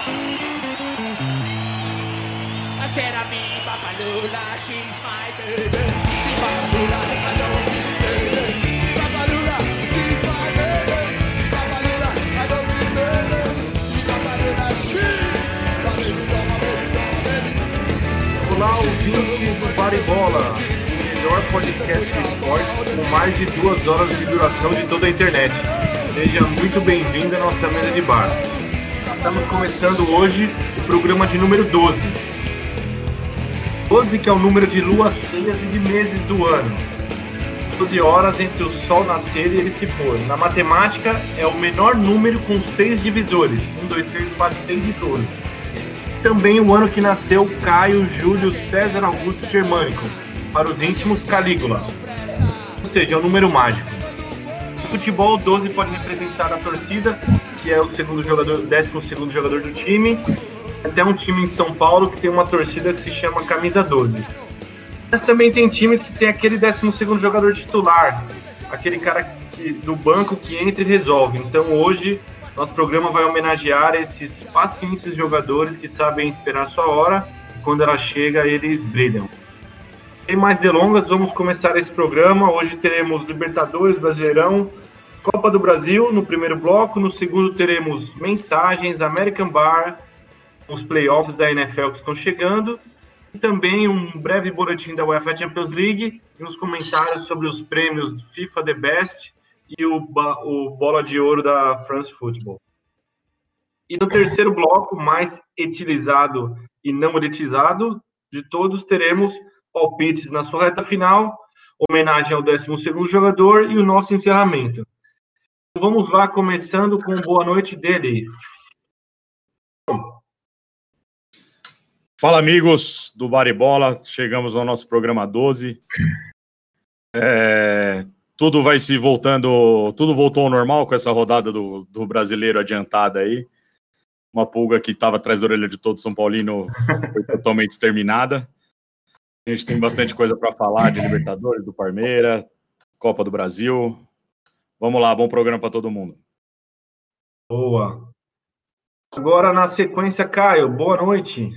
I my baby. Baby. My baby. My baby, melhor podcast de esporte com mais de duas horas de duração de toda a internet. Seja muito bem-vindo à nossa mesa de bar. Estamos começando hoje o programa de número 12. 12 que é o número de luas cheias e de meses do ano. 12 horas entre o sol nascer e ele se pôr. Na matemática, é o menor número com seis divisores. 1, 2, 3, 4, 6 e 12 também o ano que nasceu Caio Júlio César Augusto Germânico, para os íntimos Calígula, ou seja, é um número mágico. No futebol, 12 pode representar a torcida, que é o segundo jogador, décimo segundo jogador do time, até um time em São Paulo que tem uma torcida que se chama Camisa 12. Mas também tem times que tem aquele décimo segundo jogador titular, aquele cara que, do banco que entra e resolve. Então hoje nosso programa vai homenagear esses pacientes jogadores que sabem esperar sua hora e quando ela chega eles brilham. Sem mais delongas, vamos começar esse programa. Hoje teremos Libertadores, Brasileirão, Copa do Brasil no primeiro bloco. No segundo teremos mensagens, American Bar, os playoffs da NFL que estão chegando. E também um breve boletim da UEFA Champions League e uns comentários sobre os prêmios FIFA The Best e o, o Bola de Ouro da France Football. E no terceiro bloco, mais etilizado e não elitizado de todos, teremos palpites na sua reta final, homenagem ao 12º jogador e o nosso encerramento. Vamos lá, começando com boa noite dele. Fala, amigos do Baribola. Chegamos ao nosso programa 12. É, tudo vai se voltando, tudo voltou ao normal com essa rodada do, do brasileiro adiantada aí. Uma pulga que estava atrás da orelha de todo São Paulino foi totalmente exterminada. A gente tem bastante coisa para falar de Libertadores, do Parmeira, Copa do Brasil. Vamos lá, bom programa para todo mundo. Boa. Agora, na sequência, Caio, boa noite.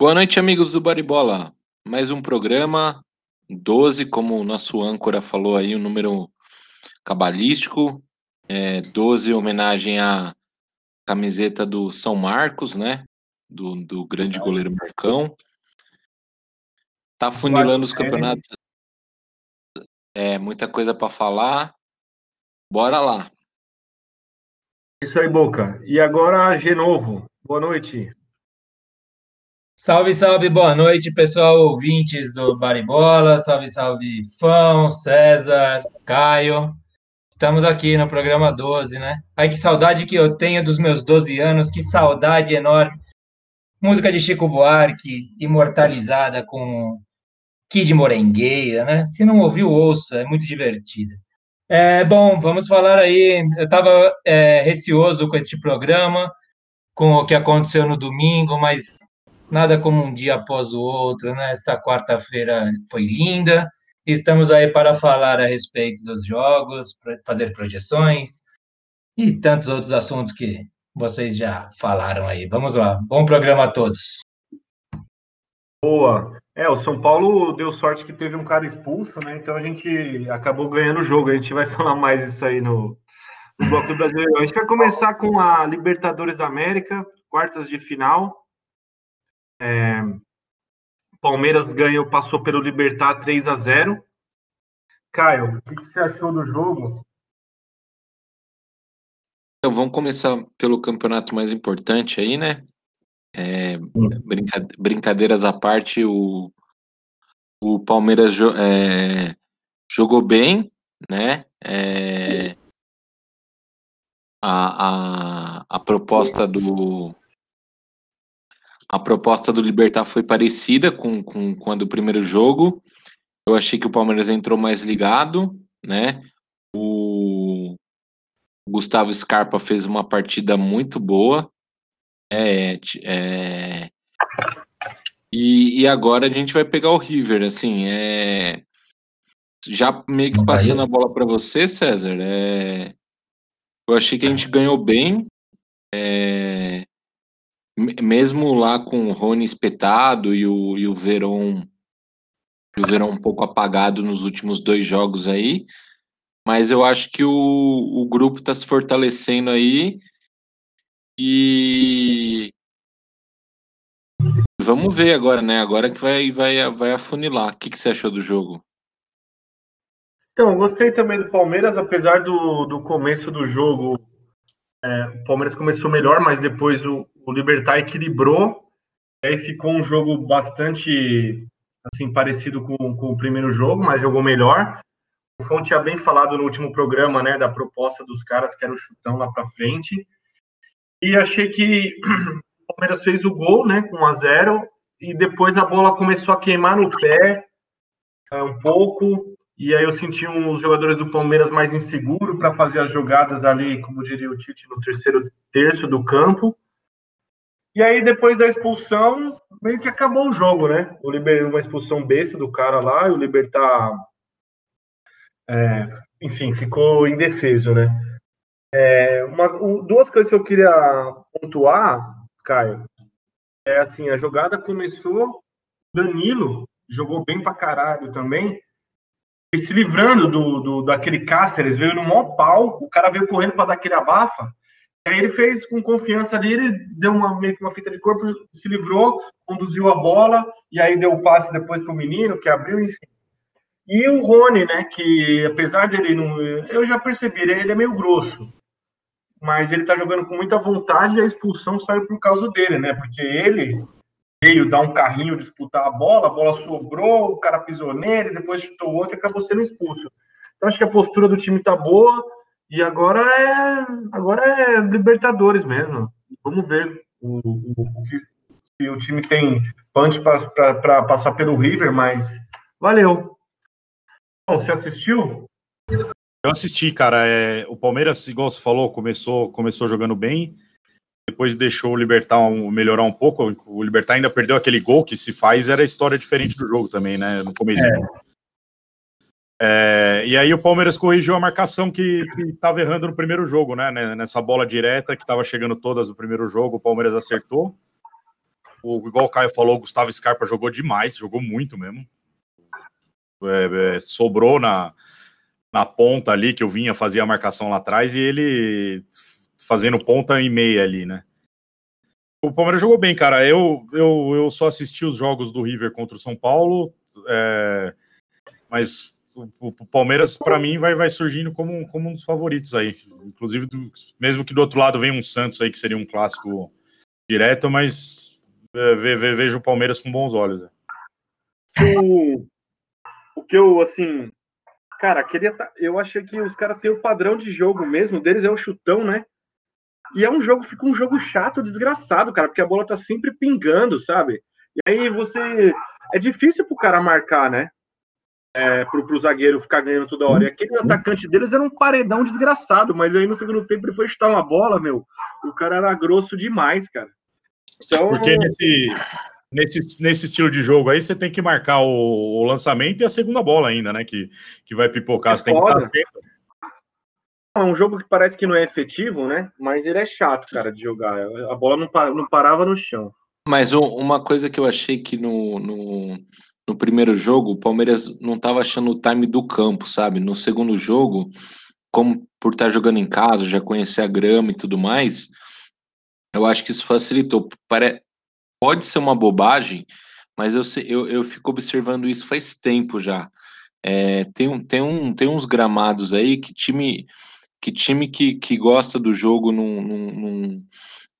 Boa noite, amigos do Baribola. Mais um programa, 12, como o nosso âncora falou aí, um número cabalístico. É, 12, homenagem à camiseta do São Marcos, né? Do, do grande goleiro Marcão. Tá funilando os campeonatos. É, muita coisa para falar. Bora lá. Isso aí, Boca. E agora, Genovo. Boa noite. Salve, salve, boa noite, pessoal, ouvintes do Baribola. Salve, salve, Fão, César, Caio. Estamos aqui no programa 12, né? Ai, que saudade que eu tenho dos meus 12 anos, que saudade enorme. Música de Chico Buarque, imortalizada com Kid Morengueira, né? Se não ouviu, ouça, é muito divertida. É, bom, vamos falar aí. Eu estava receoso com este programa, com o que aconteceu no domingo, mas nada como um dia após o outro, né? Esta quarta-feira foi linda. Estamos aí para falar a respeito dos jogos, fazer projeções e tantos outros assuntos que vocês já falaram aí. Vamos lá. Bom programa a todos. Boa. É, o São Paulo deu sorte que teve um cara expulso, né? Então a gente acabou ganhando o jogo. A gente vai falar mais isso aí no, no Bloco do Brasileiro. A gente vai começar com a Libertadores da América, quartas de final. É, Palmeiras ganhou, passou pelo Libertar 3 a 0 Caio, o que que você achou do jogo? Então, vamos começar pelo campeonato mais importante aí, né? É, brinca- brincadeiras à parte, o, o Palmeiras jo- é, jogou bem, né? É, a, a, a proposta do a proposta do Libertar foi parecida com, com, com a do primeiro jogo. Eu achei que o Palmeiras entrou mais ligado, né? O Gustavo Scarpa fez uma partida muito boa. É, é, e, e agora a gente vai pegar o River, assim, é, já meio que passando a bola para você, César, é, eu achei que a gente ganhou bem, é, mesmo lá com o Rony espetado e o, e o Verón o Verão um pouco apagado nos últimos dois jogos aí, mas eu acho que o, o grupo está se fortalecendo aí e vamos ver agora, né? Agora que vai, vai, vai afunilar. O que, que você achou do jogo? Então, gostei também do Palmeiras, apesar do, do começo do jogo. É, o Palmeiras começou melhor, mas depois o, o Libertar equilibrou. Aí ficou um jogo bastante assim parecido com, com o primeiro jogo, mas jogou melhor. O Fon tinha bem falado no último programa, né, da proposta dos caras que era o chutão lá para frente. E achei que o Palmeiras fez o gol, né, com 1 a 0 e depois a bola começou a queimar no pé é, um pouco. E aí eu senti os jogadores do Palmeiras mais inseguros para fazer as jogadas ali, como diria o Tite, no terceiro terço do campo. E aí, depois da expulsão, meio que acabou o jogo, né? O Liber, uma expulsão besta do cara lá, e o Libertar, é, enfim, ficou indefeso, né? É, uma, duas coisas que eu queria pontuar, Caio, é assim, a jogada começou, Danilo jogou bem pra caralho também, e se livrando do, do daquele Cáceres, veio no maior pau, o cara veio correndo para dar aquele abafa, Aí ele fez com confiança ali, ele deu uma, meio que uma fita de corpo, se livrou, conduziu a bola, e aí deu o passe depois para o menino, que abriu, enfim. E o Rony, né, que apesar dele não. Eu já percebi, ele é meio grosso, mas ele tá jogando com muita vontade e a expulsão saiu por causa dele, né, porque ele veio dar um carrinho disputar a bola, a bola sobrou, o cara pisou nele, depois chutou outro e acabou sendo expulso. Então acho que a postura do time tá boa, e agora é, agora é Libertadores mesmo. Vamos ver o, o, o que se o time tem punch para passar pelo River, mas valeu. Bom, você assistiu? Eu assisti, cara. É, o Palmeiras, igual você falou, começou, começou jogando bem, depois deixou o Libertar um, melhorar um pouco. O Libertar ainda perdeu aquele gol que se faz, era história diferente do jogo também, né? No começo. É. É, e aí o Palmeiras corrigiu a marcação que estava errando no primeiro jogo, né? Nessa bola direta que estava chegando todas no primeiro jogo, o Palmeiras acertou. O, igual o Caio falou, o Gustavo Scarpa jogou demais, jogou muito mesmo. É, é, sobrou na, na ponta ali, que eu vinha fazer a marcação lá atrás, e ele fazendo ponta e meia ali, né? O Palmeiras jogou bem, cara. Eu, eu, eu só assisti os jogos do River contra o São Paulo, é, mas o, o Palmeiras, para mim, vai, vai surgindo como, como um dos favoritos aí. Inclusive, do, mesmo que do outro lado venha um Santos aí, que seria um clássico direto, mas é, ve, ve, vejo o Palmeiras com bons olhos. É. O, o que eu, assim, cara, queria. Eu achei que os caras têm o padrão de jogo mesmo, deles é o chutão, né? E é um jogo, fica um jogo chato, desgraçado, cara, porque a bola tá sempre pingando, sabe? E aí você. É difícil pro cara marcar, né? é, pro, pro zagueiro ficar ganhando toda hora. E aquele atacante deles era um paredão desgraçado, mas aí no segundo tempo ele foi chutar uma bola, meu. O cara era grosso demais, cara. Então, Porque nesse, nesse, nesse estilo de jogo aí, você tem que marcar o, o lançamento e a segunda bola ainda, né? Que, que vai pipocar. É você tem que estar sempre. É um jogo que parece que não é efetivo, né? Mas ele é chato, cara, de jogar. A bola não, não parava no chão. Mas uma coisa que eu achei que no, no, no primeiro jogo, o Palmeiras não estava achando o time do campo, sabe? No segundo jogo, como por estar tá jogando em casa, já conhecer a grama e tudo mais, eu acho que isso facilitou. Pare... Pode ser uma bobagem, mas eu, eu, eu fico observando isso faz tempo já. É, tem, um, tem, um, tem uns gramados aí que time que time que, que gosta do jogo não, não, não,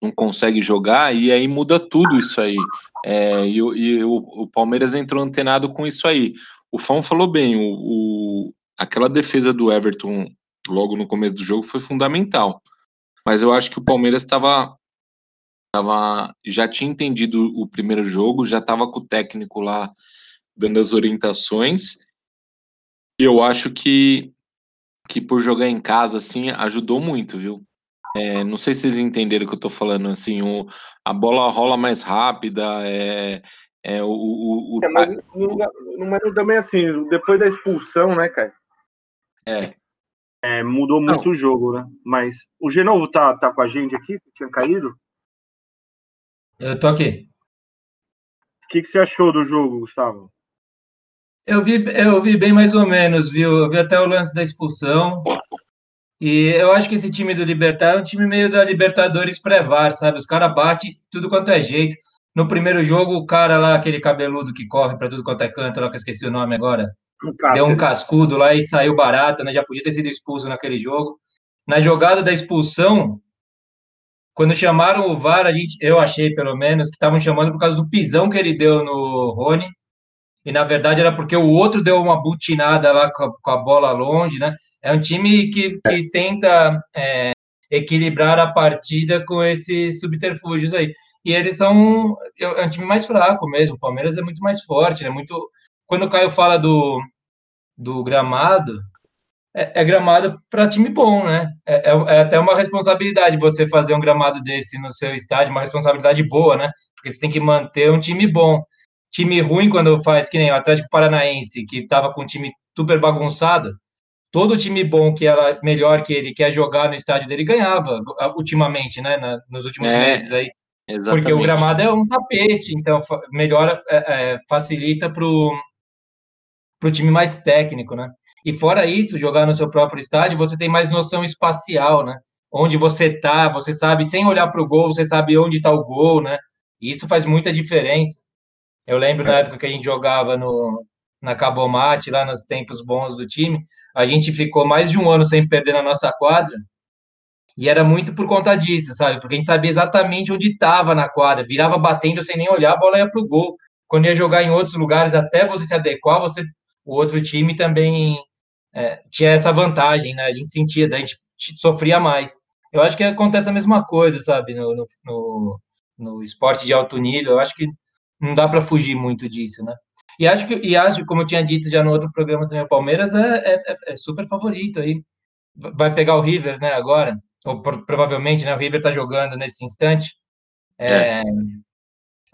não consegue jogar, e aí muda tudo isso aí. É, e, e o, o, Palmeiras entrou antenado com isso aí. O Fão falou bem, o, o, aquela defesa do Everton logo no começo do jogo foi fundamental. Mas eu acho que o Palmeiras estava tava, já tinha entendido o primeiro jogo, já estava com o técnico lá dando as orientações. E eu acho que, que por jogar em casa, assim, ajudou muito, viu? É, não sei se vocês entenderam o que eu tô falando, assim, o, a bola rola mais rápida, é, é o... o, o é, mas, não, mas também assim, depois da expulsão, né, cara? É. É, mudou muito Não. o jogo, né? Mas o Genovo tá, tá com a gente aqui? Você tinha caído? Eu tô aqui. O que, que você achou do jogo, Gustavo? Eu vi, eu vi bem mais ou menos, viu? Eu vi até o lance da expulsão. E eu acho que esse time do Libertar é um time meio da Libertadores pré-VAR, sabe? Os caras batem tudo quanto é jeito. No primeiro jogo, o cara lá, aquele cabeludo que corre pra tudo quanto é canto, lá que eu esqueci o nome agora, Um deu um cascudo lá e saiu barato, né? Já podia ter sido expulso naquele jogo. Na jogada da expulsão, quando chamaram o VAR, a gente, eu achei pelo menos que estavam chamando por causa do pisão que ele deu no Rony. E na verdade era porque o outro deu uma butinada lá com a, com a bola longe, né? É um time que, que tenta é, equilibrar a partida com esses subterfúgios aí. E eles são é um time mais fraco mesmo. O Palmeiras é muito mais forte, é muito. Quando o Caio fala do, do gramado, é, é gramado para time bom, né? É, é, é até uma responsabilidade você fazer um gramado desse no seu estádio, uma responsabilidade boa, né? Porque você tem que manter um time bom. Time ruim, quando faz que nem o Atlético Paranaense, que estava com um time super bagunçado, todo time bom que era melhor que ele, quer jogar no estádio dele, ganhava ultimamente, né? Na, nos últimos É, meses aí. Exatamente. Porque o gramado é um tapete, então melhora, é, é, facilita para o time mais técnico, né? E fora isso, jogar no seu próprio estádio, você tem mais noção espacial, né? Onde você tá, você sabe, sem olhar para o gol, você sabe onde está o gol, né? E isso faz muita diferença. Eu lembro na época que a gente jogava no, na Cabomate, lá nos tempos bons do time, a gente ficou mais de um ano sem perder na nossa quadra, e era muito por conta disso, sabe? Porque a gente sabia exatamente onde estava na quadra, virava batendo sem nem olhar, a bola ia para o gol. Quando ia jogar em outros lugares, até você se adequar, você, o outro time também é, tinha essa vantagem, né? A gente sentia, a gente sofria mais. Eu acho que acontece a mesma coisa, sabe? No, no, no, no esporte de alto nível, eu acho que não dá para fugir muito disso, né? E acho que, e acho, como eu tinha dito já no outro programa também, o Palmeiras é, é, é super favorito aí. Vai pegar o River, né, agora ou por, provavelmente, né, o River está jogando nesse instante, é, é.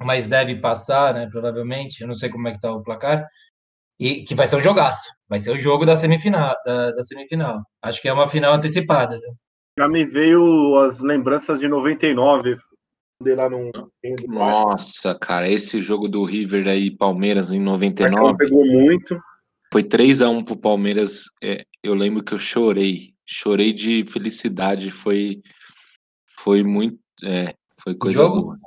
mas deve passar, né, provavelmente, eu não sei como é que está o placar, e que vai ser um jogaço, vai ser o jogo da semifinal, da, da semifinal. Acho que é uma final antecipada. Né? Já me veio as lembranças de 99, lá no Nossa, cara, esse jogo do River aí, Palmeiras em 99. pegou muito. Foi 3 a 1 pro Palmeiras. É, eu lembro que eu chorei chorei de felicidade, foi foi muito, é, foi coisa jogo? boa.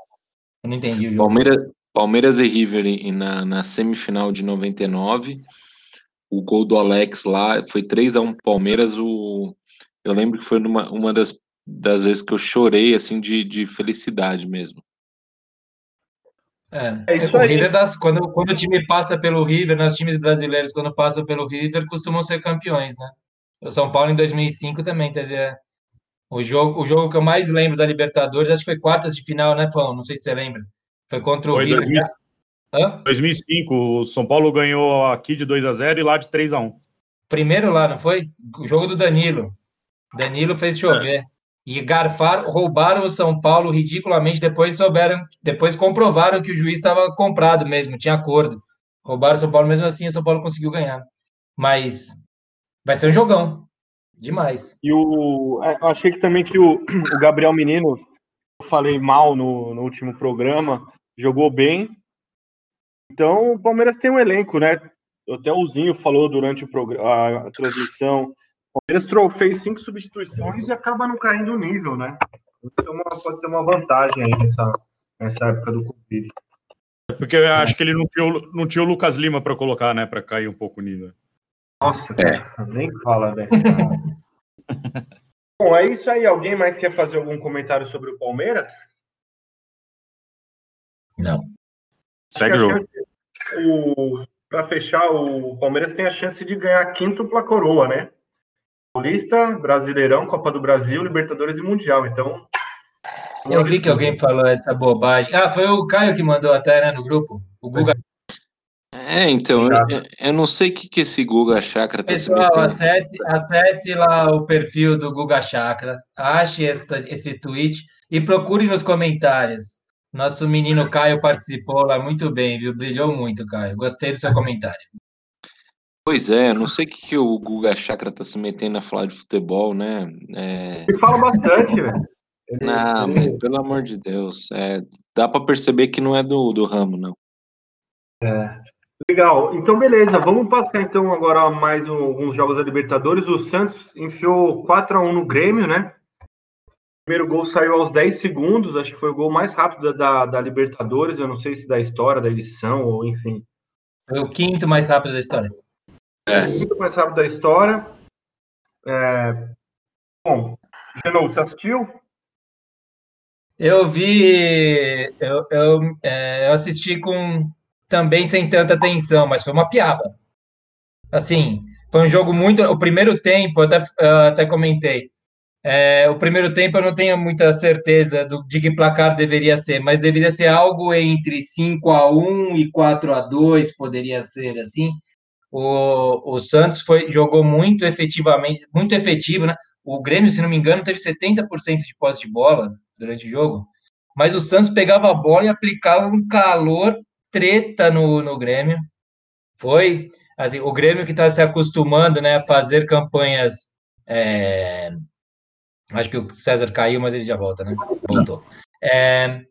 Eu não entendi o jogo. Palmeiras, Palmeiras e River em- na, na semifinal de 99, o gol do Alex lá foi 3 a 1 pro Palmeiras, o eu lembro que foi numa, uma das, das vezes que eu chorei assim de, de felicidade mesmo. É, É isso o aí. River das, quando, quando o time passa pelo River, né, os times brasileiros, quando passam pelo River, costumam ser campeões, né? O São Paulo em 2005 também teve é, o jogo, o jogo que eu mais lembro da Libertadores, acho que foi quartas de final, né, Fão? Não sei se você lembra. Foi contra o Foi River. 2000. Hã? 2005, o São Paulo ganhou aqui de 2 a 0 e lá de 3 a 1 Primeiro lá, não foi? O jogo do Danilo. Danilo fez chover. E garfaram, roubaram o São Paulo ridiculamente, depois souberam, depois comprovaram que o juiz estava comprado mesmo, tinha acordo. Roubaram o São Paulo mesmo assim, o São Paulo conseguiu ganhar. Mas vai ser um jogão. Demais. E o. é, Eu achei que também que o, o Gabriel Menino, eu falei mal no, no último programa, jogou bem. Então o Palmeiras tem um elenco, né? Até o Zinho falou durante o programa, a transmissão. O Palmeiras fez cinco substituições e acaba não caindo o nível, né? É uma- pode ser uma vantagem aí nessa, nessa época do Covid. Porque eu acho que ele não tinha, o- não tinha o Lucas Lima para colocar, né? Para cair um pouco o nível. Nossa, cara, nem fala dessa. Bom, é isso aí. Alguém mais quer fazer algum comentário sobre o Palmeiras? Não. Segue o jogo. a chance- o- Pra fechar, o Palmeiras tem a chance de ganhar a quíntupla coroa, né? Paulista, Brasileirão, Copa do Brasil, Libertadores e Mundial. Então. Eu vi que alguém falou essa bobagem. Ah, foi o Caio que mandou até né, no grupo. O Guga. É, então, eu, eu- não sei o que, que esse Guga Chakra tá Pessoal, acesse, acesse lá o perfil do Guga Chakra, ache esta, esse tweet e procure nos comentários. Nosso menino Caio participou lá muito bem, viu? Brilhou muito, Caio. Gostei do seu comentário. Pois é, não sei o que, que o Guga Chakra tá se metendo a falar de futebol, né? É... Ele fala bastante, velho. Não, mas, pelo amor de Deus. É, dá pra perceber que não é do, do ramo, não. Legal. Então, beleza. Vamos passar então agora mais um- alguns jogos da Libertadores. O Santos enfiou 4 a 1 no Grêmio, né? O primeiro gol saiu aos 10 segundos. Acho que foi o gol mais rápido da, da Libertadores. Eu não sei se da história, da edição, ou enfim. Foi o quinto mais rápido da história. Muito mais rápido da história. É... Bom, Genoa, você assistiu? Eu vi, eu, eu, é, eu assisti com também sem tanta atenção, mas foi uma piada. Assim, foi um jogo muito. O primeiro tempo, eu até, eu até comentei. É, o primeiro tempo eu não tenho muita certeza do, de que placar deveria ser, mas deveria ser algo entre 5 a 1 e 4 a 2 poderia ser assim. O, o Santos foi, jogou muito efetivamente, muito efetivo, né? O Grêmio, se não me engano, teve 70% de posse de bola durante o jogo, mas o Santos pegava a bola e aplicava um calor treta no, no Grêmio. Foi assim, o Grêmio que está se acostumando né, a fazer campanhas. é, Acho que o César caiu, mas ele já volta, né? Voltou. É,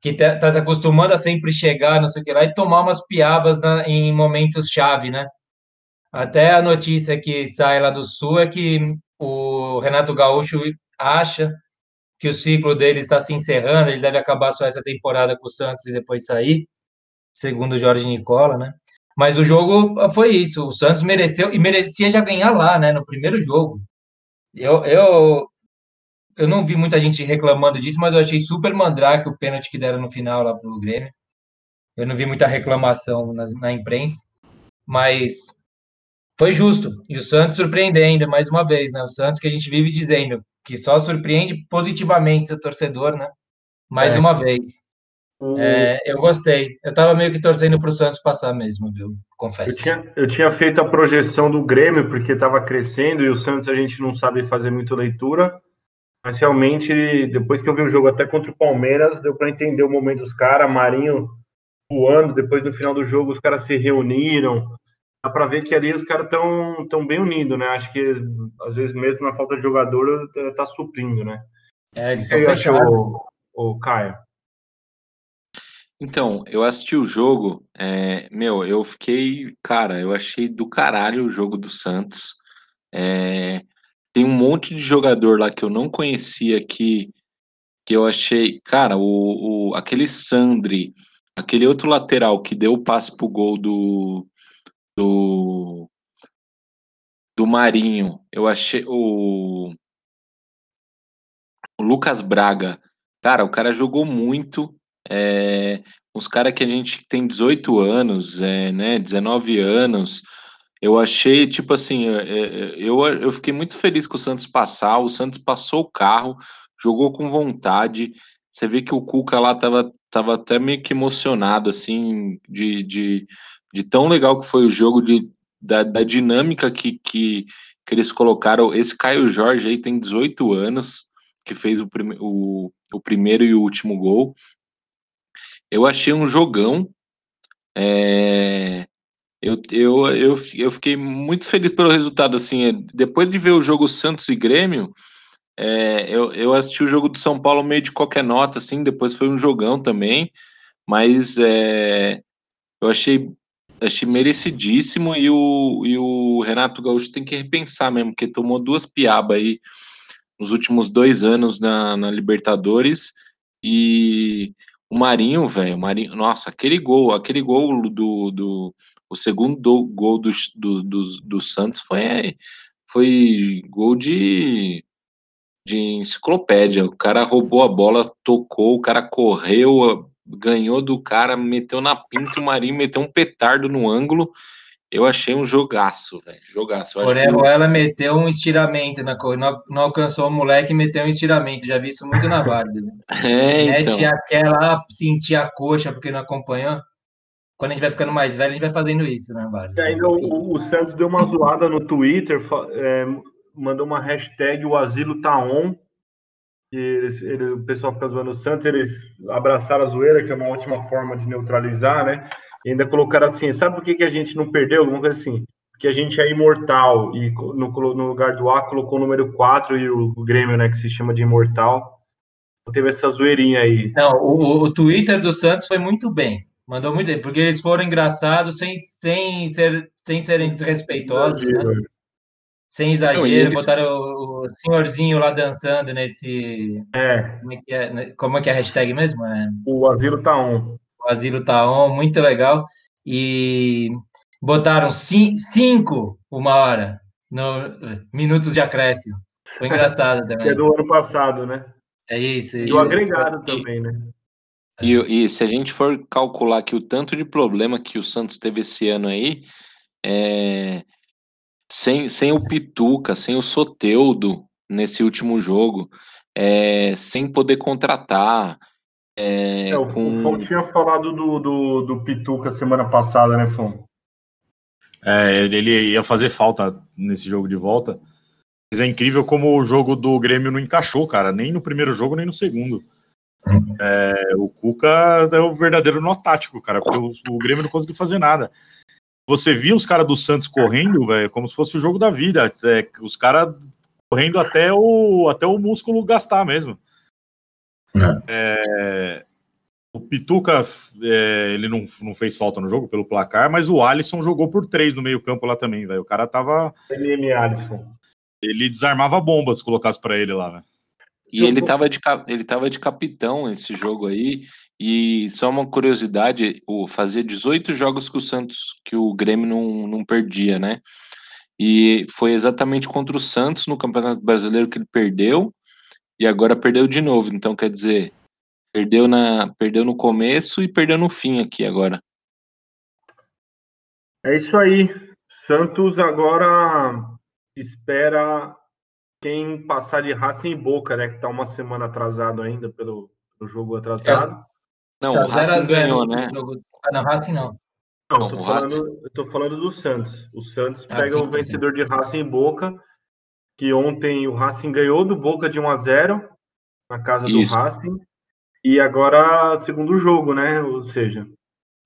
que está se acostumando a sempre chegar, não sei o que lá, e tomar umas piabas na- em momentos chave, né? Até a notícia que sai lá do Sul é que o Renato Gaúcho acha que o ciclo dele está se encerrando, ele deve acabar só essa temporada com o Santos e depois sair, segundo o Jorge Nicola, né? Mas o jogo foi isso, o Santos mereceu e merecia já ganhar lá, né, no primeiro jogo. Eu, eu, eu não vi muita gente reclamando disso, mas eu achei super mandrake o pênalti que deram no final lá pro Grêmio. Eu não vi muita reclamação na, na imprensa, mas foi justo. E o Santos surpreendendo mais uma vez, né? O Santos que a gente vive dizendo que só surpreende positivamente seu torcedor, né? Mais É. uma vez. É, eu gostei. Eu tava meio que torcendo pro Santos passar mesmo, viu? Eu Confesso. tinha, eu tinha feito a projeção do Grêmio, porque estava crescendo e o Santos a gente não sabe fazer muito leitura. Mas realmente, depois que eu vi o jogo até contra o Palmeiras, deu para entender o momento dos caras. Marinho voando, depois no final do jogo os caras se reuniram. Dá para ver que ali os caras estão tão bem unidos, né? Acho que às vezes mesmo na falta de jogador tá, suprindo, né? É, eles O que são você fechados. achou, o Caio? Então, eu assisti o jogo, é, meu, eu fiquei, cara, eu achei do caralho o jogo do Santos. É, tem um monte de jogador lá que eu não conhecia que, que eu achei, cara, o, o, aquele Sandri, aquele outro lateral que deu o passe pro gol do, do, do Marinho, eu achei o, o Lucas Braga, cara, o cara jogou muito, é, os caras que a gente tem 18 anos, é, né, 19 anos, eu achei, tipo assim, é, é, eu, eu fiquei muito feliz com o Santos passar, o Santos passou o carro, jogou com vontade, você vê que o Cuca lá tava, tava até meio que emocionado, assim, de, de, de tão legal que foi o jogo, de, da, da dinâmica que, que, que eles colocaram, esse Caio Jorge aí tem 18 anos, que fez o, prime o, o primeiro e o último gol, eu achei um jogão. É, eu, eu, eu, eu fiquei muito feliz pelo resultado. Assim, depois de ver o jogo Santos e Grêmio, é, eu, eu assisti o jogo do São Paulo meio de qualquer nota, assim. Depois foi um jogão também, mas é, eu achei, achei merecidíssimo. E o, e o Renato Gaúcho tem que repensar mesmo, porque tomou duas piabas aí nos últimos dois anos na, na Libertadores e o Marinho, velho, Marinho, nossa, aquele gol, aquele gol do, do o segundo do, gol do, do, do, do Santos foi, foi gol de, de enciclopédia. O cara roubou a bola, tocou, o cara correu, ganhou do cara, meteu na pinta, o Marinho meteu um petardo no ângulo. Eu achei um jogaço, velho. Jogaço. Acho que Orejuela meteu um estiramento na cor, não, não alcançou o moleque e meteu um estiramento. Já vi isso muito na Várzea. né? É, Mete então. aquela sentir a coxa porque não acompanhou. Quando a gente vai ficando mais velho, a gente vai fazendo isso na Várzea. E ainda o, o Santos deu uma zoada no Twitter, é, mandou uma hashtag o asilo tá on. E eles, ele- o pessoal fica zoando o Santos, eles abraçaram a zoeira, que é uma ótima forma de neutralizar, né? E ainda colocaram assim, sabe por que, que a gente não perdeu? Alguma coisa assim. porque a gente é imortal e no, no lugar do A colocou o número 4 e o, o Grêmio, né, que se chama de imortal. Teve essa zoeirinha aí. Não, o, o Twitter do Santos foi muito bem. Mandou muito bem, porque eles foram engraçados sem, sem, ser, sem serem desrespeitosos, né? Sem exagero, eles... botaram o, o, senhorzinho lá dançando nesse. É. Como é que é, né? como é, que é a hashtag mesmo? É... O Asilo tá on. O Asilo tá on, muito legal. E botaram cinco uma hora no minutos de acréscimo. Foi engraçado também. que é do ano passado, né? É isso. E o agregado também, né? E, e, se a gente for calcular que o tanto de problema que o Santos teve esse ano aí, é, sem, sem o Pituca, sem o Soteudo nesse último jogo, é, sem poder contratar. É, é, o, com... o Fon tinha falado do, do, do Pituca semana passada, né, Fon? É, ele ia fazer falta nesse jogo de volta. Mas é incrível como o jogo do Grêmio não encaixou, cara, nem no primeiro jogo, nem no segundo. É, o Cuca é o verdadeiro nó tático, cara, porque o, o Grêmio não conseguiu fazer nada. Você via os caras do Santos correndo, velho, como se fosse o jogo da vida. É, os caras correndo até o, até o músculo gastar mesmo. É, o Pituca, é, ele não, não fez falta no jogo pelo placar, mas o Alisson jogou por três no meio-campo lá também, velho. O cara tava. Ele, Alisson. ele desarmava bombas se colocasse para ele lá, velho. E ele estava de, ele tava de capitão esse jogo aí. E só uma curiosidade, o, fazia 18 jogos que o Santos, que o Grêmio não, não perdia, né? E foi exatamente contra o Santos no Campeonato Brasileiro que ele perdeu, e agora perdeu de novo. Então, quer dizer, perdeu, na, perdeu no começo e perdeu no fim aqui agora. É isso aí. Santos agora espera quem passar de raça em boca, né? Que tá uma semana atrasado ainda pelo, pelo jogo atrasado. Não, tá o Racing ganhou, né? Ah, não, Racing não. Não, eu tô, falando, eu tô falando do Santos. O Santos ah, pega sim, o vencedor sim. de Racing em Boca, que ontem o Racing ganhou do Boca de 1 a 0 na casa Isso. do Racing. E agora, segundo jogo, né? Ou seja,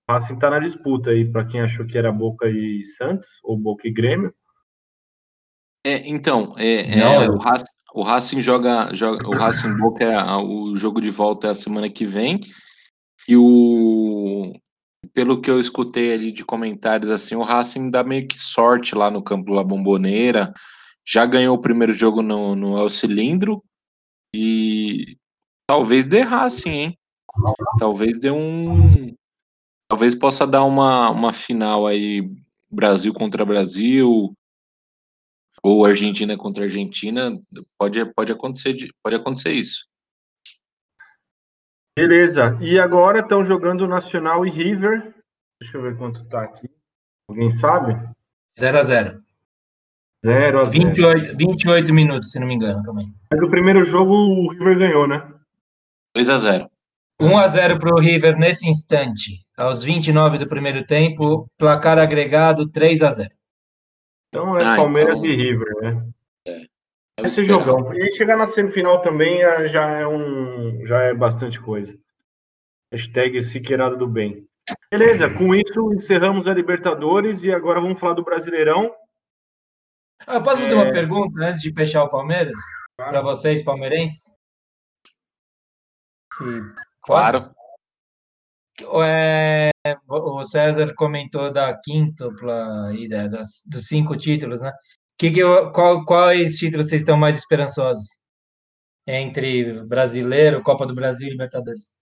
o Racing tá na disputa aí, para quem achou que era Boca e Santos, ou Boca e Grêmio. É, então, é, é, o, Racing, o Racing joga, joga o Racing Boca é o jogo de volta é a semana que vem. E o pelo que eu escutei ali de comentários assim, o Racing dá meio que sorte lá no campo La Bomboneira. Já ganhou o primeiro jogo no, no El Cilindro e talvez dê Racing, hein? Talvez dê um talvez possa dar uma, uma final aí Brasil contra Brasil ou Argentina contra Argentina, pode pode acontecer pode acontecer isso. Beleza. E agora estão jogando Nacional e River. Deixa eu ver quanto tá aqui. Alguém sabe? 0 a 0 0 a 0 28, 28 minutos, se não me engano, também. Mas no primeiro jogo o River ganhou, né? 2 a 0 1 a 0 para o River nesse instante. Aos 29 do primeiro tempo, placar agregado 3 a 0 Então é ah, Palmeiras então... e River, né? É. É Esse jogão. E chegar na semifinal também é, já é um, já é bastante coisa. Hashtag Siqueirada do Bem. Beleza, com isso encerramos a Libertadores e agora vamos falar do Brasileirão. Ah, eu posso fazer é... uma pergunta antes de fechar o Palmeiras? Claro. Para vocês, palmeirenses? Sim. Claro. É, o César comentou da quíntupla e das, dos cinco títulos, né? Que que eu, qual, quais títulos vocês estão mais esperançosos? Entre brasileiro, Copa do Brasil e Libertadores?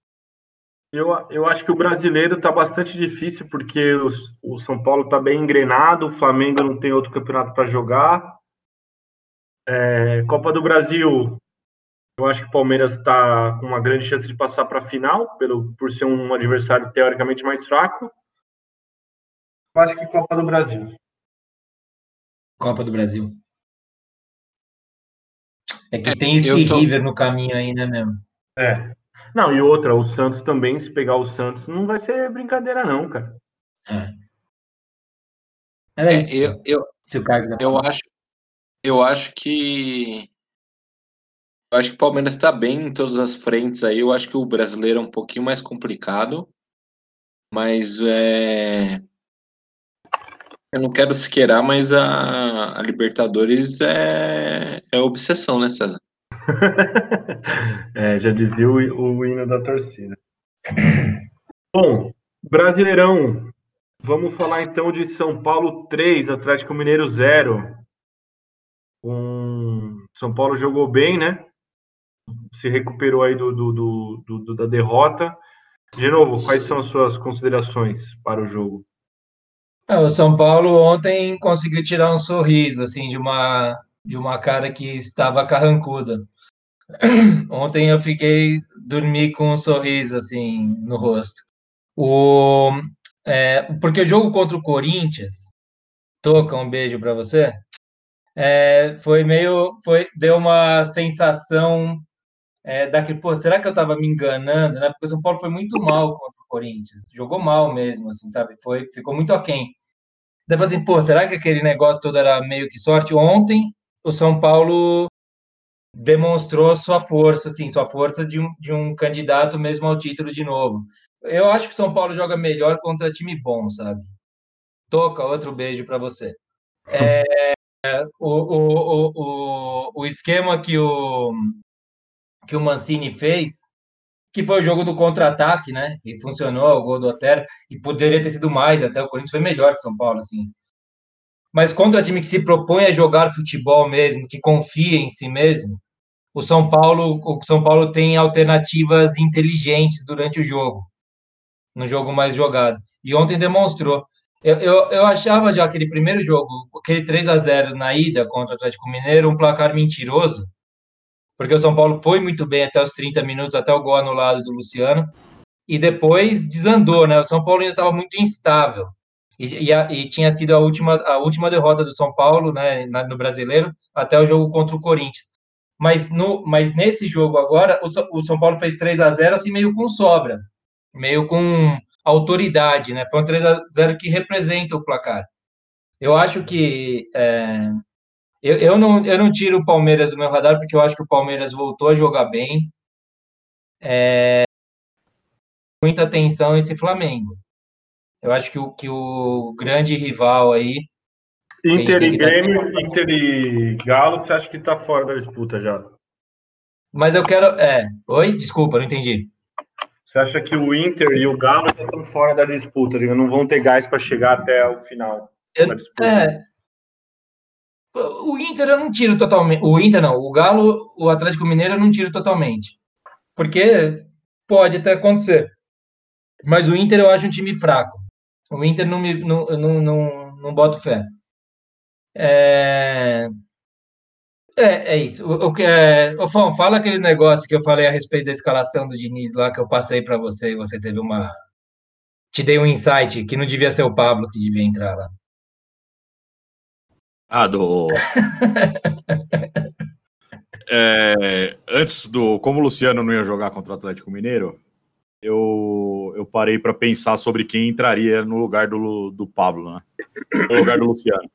Eu, eu acho que o brasileiro está bastante difícil, porque os, o São Paulo está bem engrenado, o Flamengo não tem outro campeonato para jogar. É, Copa do Brasil, eu acho que o Palmeiras está com uma grande chance de passar para a final, pelo, por ser um adversário teoricamente mais fraco. Eu acho que Copa do Brasil. Copa do Brasil. É que é, tem esse tô... River no caminho aí, né, mesmo? É. Não, e outra, o Santos também, se pegar o Santos, não vai ser brincadeira, não, cara. É. Era é, isso. Eu, eu, se o cara eu acho, eu acho que. Eu acho que o Palmeiras está bem em todas as frentes aí. Eu acho que o brasileiro é um pouquinho mais complicado. Mas é, Eu não quero se queirar, mas a, a Libertadores é, é obsessão, né, César? é, já dizia o, o hino da torcida. Bom, Brasileirão. Vamos falar então de São Paulo 3, Atlético Mineiro 0. Um... São Paulo jogou bem, né? Se recuperou aí do, do, do, do, da derrota. De novo, quais são as suas considerações para o jogo? É, o São Paulo ontem conseguiu tirar um sorriso assim de uma de uma cara que estava carrancuda. Ontem eu fiquei dormi com um sorriso assim no rosto. O é, porque o jogo contra o Corinthians, toca um beijo para você. É, foi meio foi deu uma sensação é, daquele, pô, será que eu estava me enganando, né? Porque o São Paulo foi muito mal contra o Corinthians, jogou mal mesmo, assim, sabe? Foi, ficou muito aquém. Daí eu assim, pô, será que aquele negócio todo era meio que sorte? Ontem o São Paulo demonstrou sua força, assim, sua força de um, de um candidato mesmo ao título de novo. Eu acho que o São Paulo joga melhor contra time bom, sabe? Toca, outro beijo para você. É, o, o, o, o, o esquema que o, que o Mancini fez, que foi o jogo do contra-ataque, né? E funcionou, o gol do Otero, e poderia ter sido mais, até o Corinthians foi melhor que São Paulo, assim. Mas contra time que se propõe a jogar futebol mesmo, que confia em si mesmo, o São Paulo, o São Paulo tem alternativas inteligentes durante o jogo, no jogo mais jogado. E ontem demonstrou. Eu, eu, eu achava já aquele primeiro jogo, aquele 3 a 0 na ida contra o Atlético Mineiro, um placar mentiroso, porque o São Paulo foi muito bem até os 30 minutos, até o gol anulado do Luciano, e depois desandou, né? O São Paulo ainda estava muito instável. E, e, a, e, tinha sido a última, a última derrota do São Paulo, né, na, no brasileiro, até o jogo contra o Corinthians. Mas, no, mas nesse jogo agora, o, o São Paulo fez 3 a 0 assim, meio com sobra, meio com autoridade, né? Foi um 3 a 0 que representa o placar. Eu acho que é, eu, eu, não, eu não tiro o Palmeiras do meu radar, porque eu acho que o Palmeiras voltou a jogar bem. É, muita atenção esse Flamengo. Eu acho que o, que o grande rival aí. Inter e Grêmio, dar... Inter e Galo, você acha que está fora da disputa já? Mas eu quero. É. Oi? Desculpa, não entendi. Você acha que o Inter e o Galo já estão fora da disputa, não vão ter gás para chegar até o final? Eu, é, o Inter eu não tiro totalmente. O Inter não, o Galo, o Atlético Mineiro eu não tiro totalmente. Porque pode até acontecer. Mas o Inter eu acho um time fraco. O Inter não me não, não, não, não boto fé. É, é, é isso. O, o, é... Fão, fala aquele negócio que eu falei a respeito da escalação do Diniz lá, que eu passei para você e você teve uma. Te dei um insight que não devia ser o Pablo que devia entrar lá. Ah, do. é, antes do. Como o Luciano não ia jogar contra o Atlético Mineiro, eu, eu parei para pensar sobre quem entraria no lugar do, do Pablo, né? No lugar do Luciano.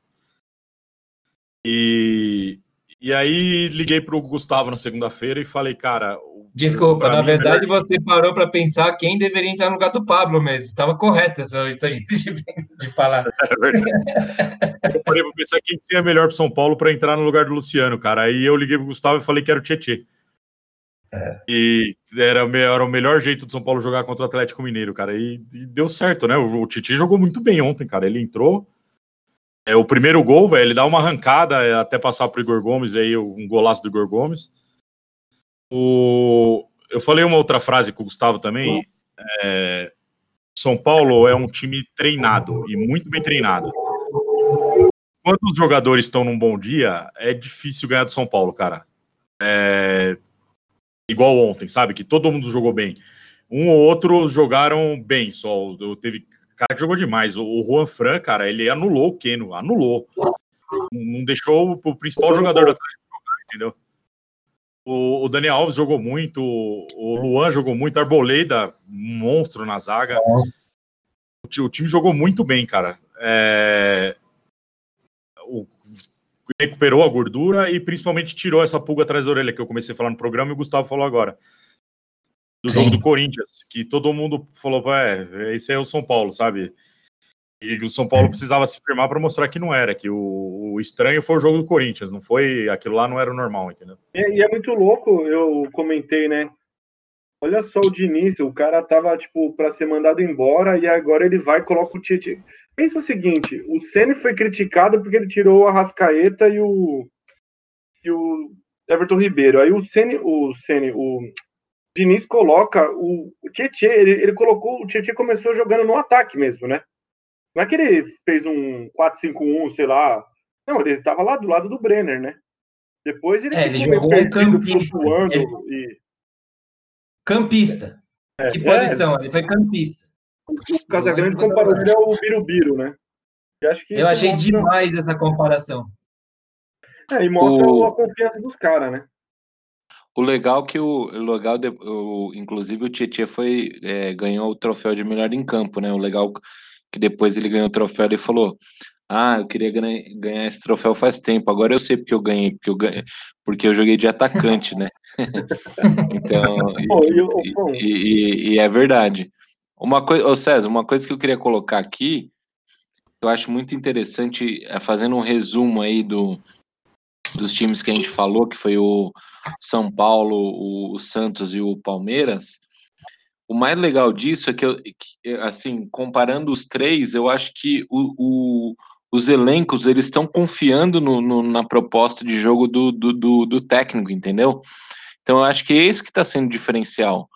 E, e aí liguei para o Gustavo na segunda-feira e falei, cara. Desculpa, na verdade você parou para pensar quem deveria entrar no lugar do Pablo mesmo. Estava correto essa, essa de, de falar. É verdade. eu parei para pensar quem seria melhor para São Paulo para entrar no lugar do Luciano, cara. Aí eu liguei para Gustavo e falei que era o Tietê. É. E era, era, o melhor jeito do São Paulo jogar contra o Atlético Mineiro, cara. E, e deu certo, né? O, o Titi jogou muito bem ontem, cara. Ele entrou, é, o primeiro gol, velho, ele dá uma arrancada é, até passar pro Igor Gomes, aí um golaço do Igor Gomes. O... Eu falei uma outra frase com o Gustavo também. É... São Paulo é um time treinado e muito bem treinado. Quando os jogadores estão num bom dia, é difícil ganhar do São Paulo, cara. É... Igual ontem, sabe? Que todo mundo jogou bem. Um ou outro jogaram bem, só. Teve cara que jogou demais. O, Juan Fran, cara, ele anulou o Keno, anulou. Não deixou o principal jogador do Atlético jogar, entendeu? O, o, Daniel Alves jogou muito, o Luan jogou muito, Arboleda, monstro na zaga. O, o time jogou muito bem, cara. É, o, recuperou a gordura e principalmente tirou essa pulga atrás da orelha que eu comecei a falar no programa e o Gustavo falou agora do Sim. jogo do Corinthians, que todo mundo falou, é, esse é o São Paulo, sabe? E o São Paulo precisava se firmar para mostrar que não era, que o, o, estranho foi o jogo do Corinthians, não foi aquilo lá não era o normal, entendeu? E, e, é muito louco, eu comentei, né? Olha só o Diniz, o cara tava tipo para ser mandado embora e agora ele vai e coloca o Tietchan. Pensa o seguinte, o Ceni foi criticado porque ele tirou o Arrascaeta e o e o Everton Ribeiro. Aí o Ceni, o Ceni, o Diniz coloca o, o Tietchan, ele, ele colocou, o Tietchan começou jogando no ataque mesmo, né? Não é que ele fez um 4-5-1, sei lá. Não, ele estava lá do lado do Brenner, né? Depois ele, é, ele jogou um campista. Ele... E... Campista. É, que posição? É... Ele foi campista. O Casagrande comparou ele ao Birubiru, né? Eu, acho que Eu achei mostra... demais essa comparação. É, e mostra o... a confiança dos caras, né? O legal que o, o legal de, o, inclusive o Tietchan foi é, ganhou o troféu de melhor em campo, né? O legal que depois ele ganhou o troféu e falou: "Ah, eu queria ganhar, ganhar esse troféu faz tempo. Agora eu sei porque eu ganhei, porque eu ganhei, porque eu joguei de atacante, né?" então, e, e, e, é verdade. Uma coisa, ô César, uma coisa que eu queria colocar aqui, eu acho muito interessante, é fazendo um resumo aí do dos times que a gente falou, que foi o São Paulo, o Santos e o Palmeiras, o mais legal disso é que, eu, que assim, comparando os três, eu acho que o, o, os elencos eles estão confiando no, no, na proposta de jogo do, do, do, do, técnico, entendeu? Então eu acho que é esse que está sendo diferencial.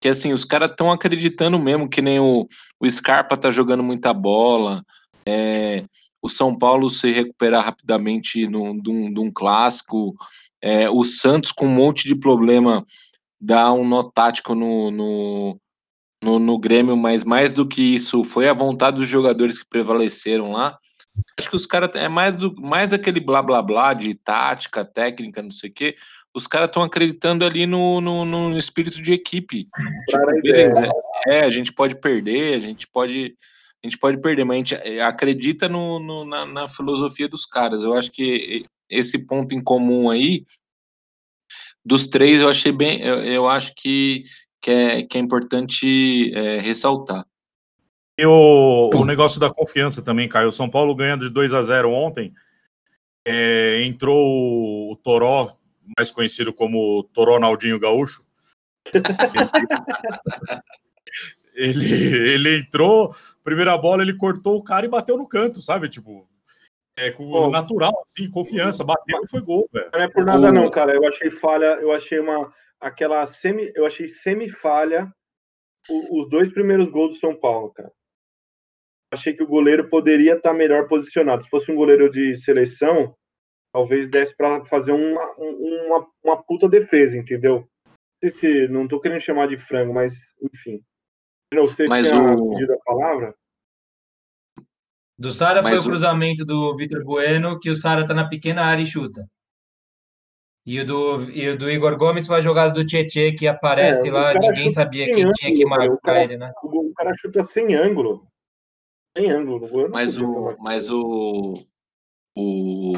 Que assim, os caras estão acreditando mesmo que nem o, o Scarpa tá jogando muita bola, é, o São Paulo se recuperar rapidamente num, num clássico, é, o Santos com um monte de problema dar um nó tático no, no, no, no, Grêmio, mas mais do que isso, foi a vontade dos jogadores que prevaleceram lá. Acho que os caras é mais do mais aquele blá blá blá de tática, técnica, não sei o quê. Os caras estão acreditando ali no, no, no, espírito de equipe. Tipo, beleza, é, a gente pode perder, a gente pode a gente pode perder, mas a gente é, acredita no, no na, na filosofia dos caras. Eu acho que esse ponto em comum aí dos três eu achei bem, eu, eu acho que, que, é, que é importante é, ressaltar. E o, o negócio da confiança também, Caio. O São Paulo ganhando de 2 a 0 ontem. É, entrou o Toró, mais conhecido como Toró Naldinho Gaúcho. ele, ele entrou, primeira bola, ele cortou o cara e bateu no canto, sabe? Tipo, é, com Pô, natural, assim, confiança, bateu e foi gol, velho. Não é por nada, não, cara. Eu achei falha, eu achei uma. Aquela semi. Eu achei semi-falha os dois primeiros gols do São Paulo, cara. Achei que o goleiro poderia estar melhor posicionado. Se fosse um goleiro de seleção, talvez desse para fazer uma, uma, uma puta defesa, entendeu? Não, se, não tô querendo chamar de frango, mas enfim. Não sei se o... pedido a palavra. Do Sara foi o cruzamento do Vitor Bueno, que o Sara tá na pequena área e chuta. E o do, e o do Igor Gomes foi a jogada do Tietê, que aparece é, lá, ninguém sabia quem ângulo, tinha que marcar cara, ele, né? O, cara chuta sem ângulo. Sem ângulo. Mas o, mas o, o.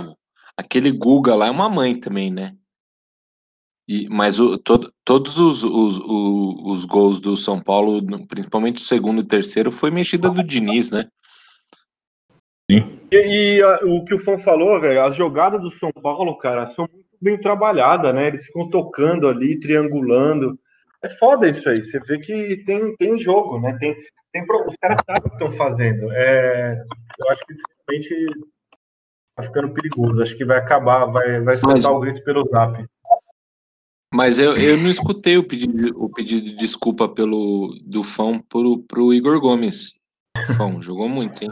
Aquele Guga lá é uma mãe também, né? E, mas o, todo, todos os, os, os, os gols do São Paulo, principalmente o segundo e terceiro, foi mexida do Diniz, né? Sim. E, e a, o que o Fão falou, velho, as jogadas do São Paulo, cara, são muito bem trabalhadas, né? Eles ficam tocando ali, triangulando. É foda isso aí. Você vê que tem, tem jogo, né? Tem, tem, os caras sabem o que estão fazendo. É, eu acho que realmente tá ficando perigoso. Acho que vai acabar, vai, vai soltar Mas... o grito pelo zap. Mas eu, eu não escutei o pedido, o pedido de desculpa pelo do fã pro, pro Igor Gomes. Fão, jogou muito, hein?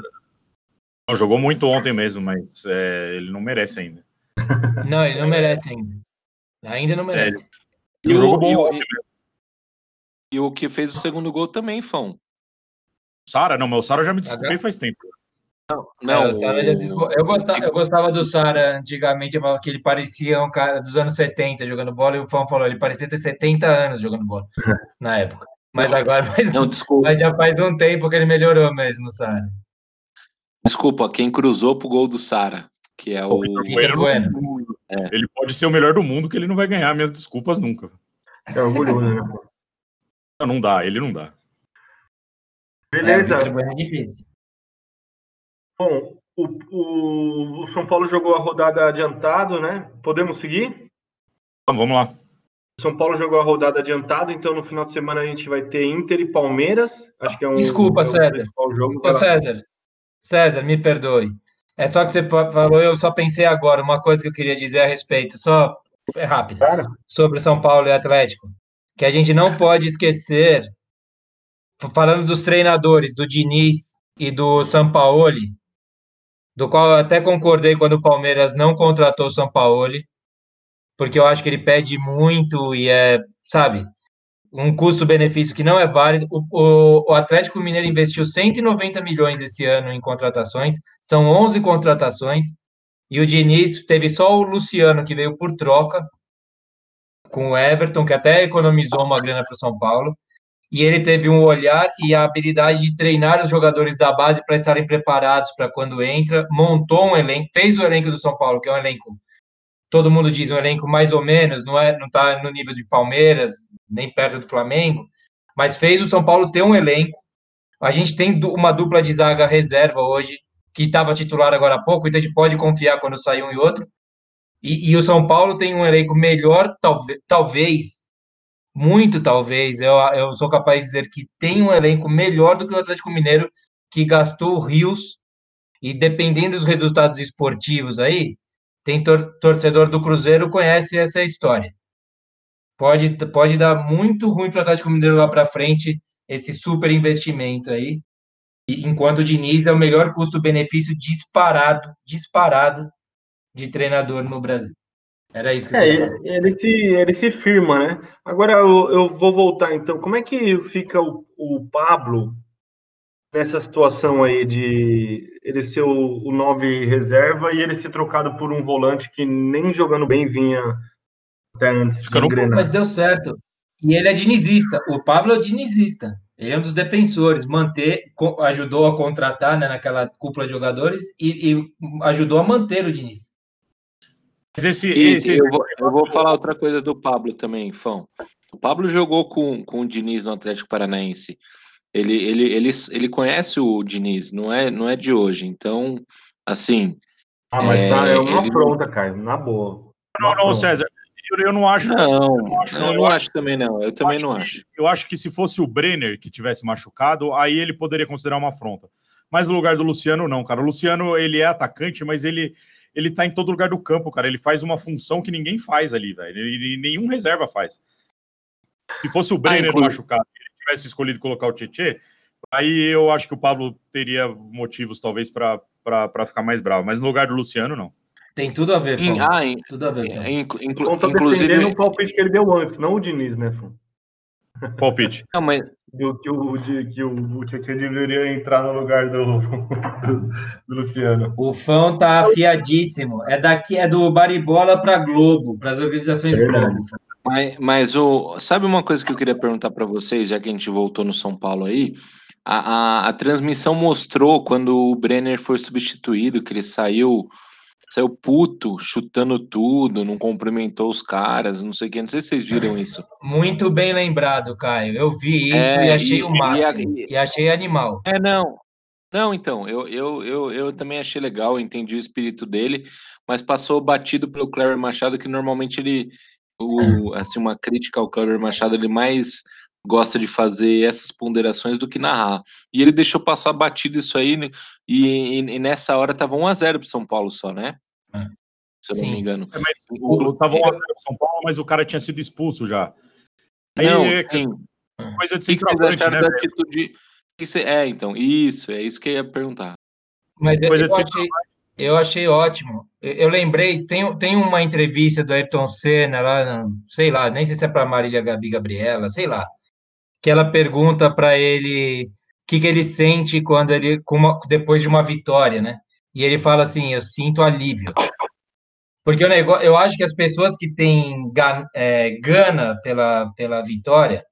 Não, jogou muito ontem mesmo, mas é, ele não merece ainda. Não, ele não merece ainda. Ainda não merece. É, e, o, bom e, e, o que fez o segundo gol também, Fão. Sara? Não, mas o Sara já me desculpei faz tempo. Não, não é, o... eu, gostava, eu gostava do Sara antigamente, eu falava que ele parecia um cara dos anos 70 jogando bola, e o Fão falou, ele parecia ter 70 anos jogando bola na época. Mas agora mas, não, mas já faz um tempo que ele melhorou mesmo, Sara. Desculpa, quem cruzou pro gol do Sara, que é o. Vitor bueno. É. Ele pode ser o melhor do mundo, que ele não vai ganhar minhas desculpas nunca. É orgulhoso, né? Não, não dá, ele não dá. Beleza. É, é difícil. Bom, o, o, o São Paulo jogou a rodada adiantado, né? Podemos seguir? Então, vamos lá. O São Paulo jogou a rodada adiantado, então no final de semana a gente vai ter Inter e Palmeiras. Acho que é um, Desculpa, é um César. jogo. Ô. César, César, me perdoe. É só que você falou, eu só pensei agora, uma coisa que eu queria dizer a respeito, só é rápido, Cara, sobre São Paulo e Atlético, que a gente não pode esquecer, falando dos treinadores, do Diniz e do Sampaoli, do qual eu até concordei quando o Palmeiras não contratou o Sampaoli, porque eu acho que ele pede muito e é, sabe, um custo-benefício que não é válido. O, o- Atlético Mineiro investiu 190 milhões esse ano em contratações, são 11 contratações, e o Diniz teve só o Luciano, que veio por troca, com o Everton, que até economizou uma grana para o São Paulo, e ele teve um olhar e a habilidade de treinar os jogadores da base para estarem preparados para quando entra, montou um elenco, fez o elenco do São Paulo, que é um elenco todo mundo diz um elenco mais ou menos, não é, não está no nível de Palmeiras, nem perto do Flamengo, mas fez o São Paulo ter um elenco. A gente tem uma dupla de zaga reserva hoje, que estava titular agora há pouco, então a gente pode confiar quando sai um e outro. E, e o São Paulo tem um elenco melhor, talvez, talvez muito talvez, eu, eu sou capaz de dizer que tem um elenco melhor do que o Atlético Mineiro, que gastou rios, e dependendo dos resultados esportivos aí, tem tor torcedor do Cruzeiro conhece essa história. Pode, pode dar muito ruim para o Atlético Mineiro lá para frente esse super investimento aí. E, enquanto o Diniz é o melhor custo-benefício disparado, disparado de treinador no Brasil. Era isso que eu é, ele, ele se, ele se firma, né? Agora eu, eu vou voltar então. Como é que fica o, o Pablo nessa situação aí de ele ser o, o nove reserva e ele ser trocado por um volante que nem jogando bem vinha até antes de engrenar? Mas deu certo. E ele é dinizista. O Pablo é dinizista. Ele é um dos defensores. Manter, ajudou a contratar né, naquela cúpula de jogadores e, e ajudou a manter o Diniz. Mas esse, E esse, eu, vou, eu vou falar outra coisa do Pablo também, Fão. O Pablo jogou com, com o Diniz no Atlético Paranaense. Ele, ele, ele, ele conhece o Diniz, não é, não é de hoje. Então, assim, Ah, mas É, tá, é uma ele- afronta, Caio, na boa. Não, não, afronta. César, eu, não acho. não, acho, eu não, não eu acho também não. Eu também não que- acho. Eu acho que se fosse o Brenner que tivesse machucado, aí ele poderia considerar uma afronta. Mas no lugar do Luciano, não, cara. O Luciano, ele é atacante, mas ele, ele tá em todo lugar do campo, cara. Ele faz uma função que ninguém faz ali, velho. Ele, nenhum reserva faz. Se fosse o Brenner inclu- machucado tivesse escolhido colocar o Tietê, aí eu acho que o Pablo teria motivos, talvez, para ficar mais bravo. Mas no lugar do Luciano, não. Tem tudo a ver, Em- Fão. ah, em- Tudo a ver. Inclu- inclu- Então tá inclusive. o palpite que ele deu antes, não o Diniz, né, Fum? Palpite. Não, mas, Do, que o, de, que o, o Tietchan deveria entrar no lugar do, do, do Luciano. O Fão tá afiadíssimo. É daqui, é do Baribola para Globo, para as organizações Verdade. Globo. Mas, mas o, sabe uma coisa que eu queria perguntar para vocês, já que a gente voltou no São Paulo aí? A, a, a transmissão mostrou quando o Brenner foi substituído, que ele saiu, saiu puto, chutando tudo, não cumprimentou os caras, não sei o que. Não sei se vocês viram isso. Muito bem lembrado, Caio. Eu vi isso É, e achei e- o máximo. e- E achei animal. É, não. Não, então, eu, eu, eu, eu também achei legal, entendi o espírito dele, mas passou batido pelo Cleber Machado, que normalmente ele, o, assim, uma crítica ao Cleber Machado, ele mais gosta de fazer essas ponderações do que narrar. E ele deixou passar batido isso aí, né, e, e- e nessa hora tava 1x0 pro São Paulo só, né? É. Se eu não Sim. me engano. É, mas o, tava um a zero pro São Paulo, mas o cara tinha sido expulso já. Aí, Não, é sim. coisa O de que, vocês acharam né? da atitude? É, então, isso, é isso que eu ia perguntar. Mas eu, Coisa eu de achei, eu achei ótimo. Eu, lembrei, tem, tem uma entrevista do Ayrton Senna lá, sei lá, nem sei se é para Marília Gabi Gabriela, sei lá, que ela pergunta para ele o que, que ele sente quando ele, uma- depois de uma vitória, né? E ele fala assim: eu sinto alívio. Porque o negócio, eu acho que as pessoas que têm ga- é, gana pela, pela vitória,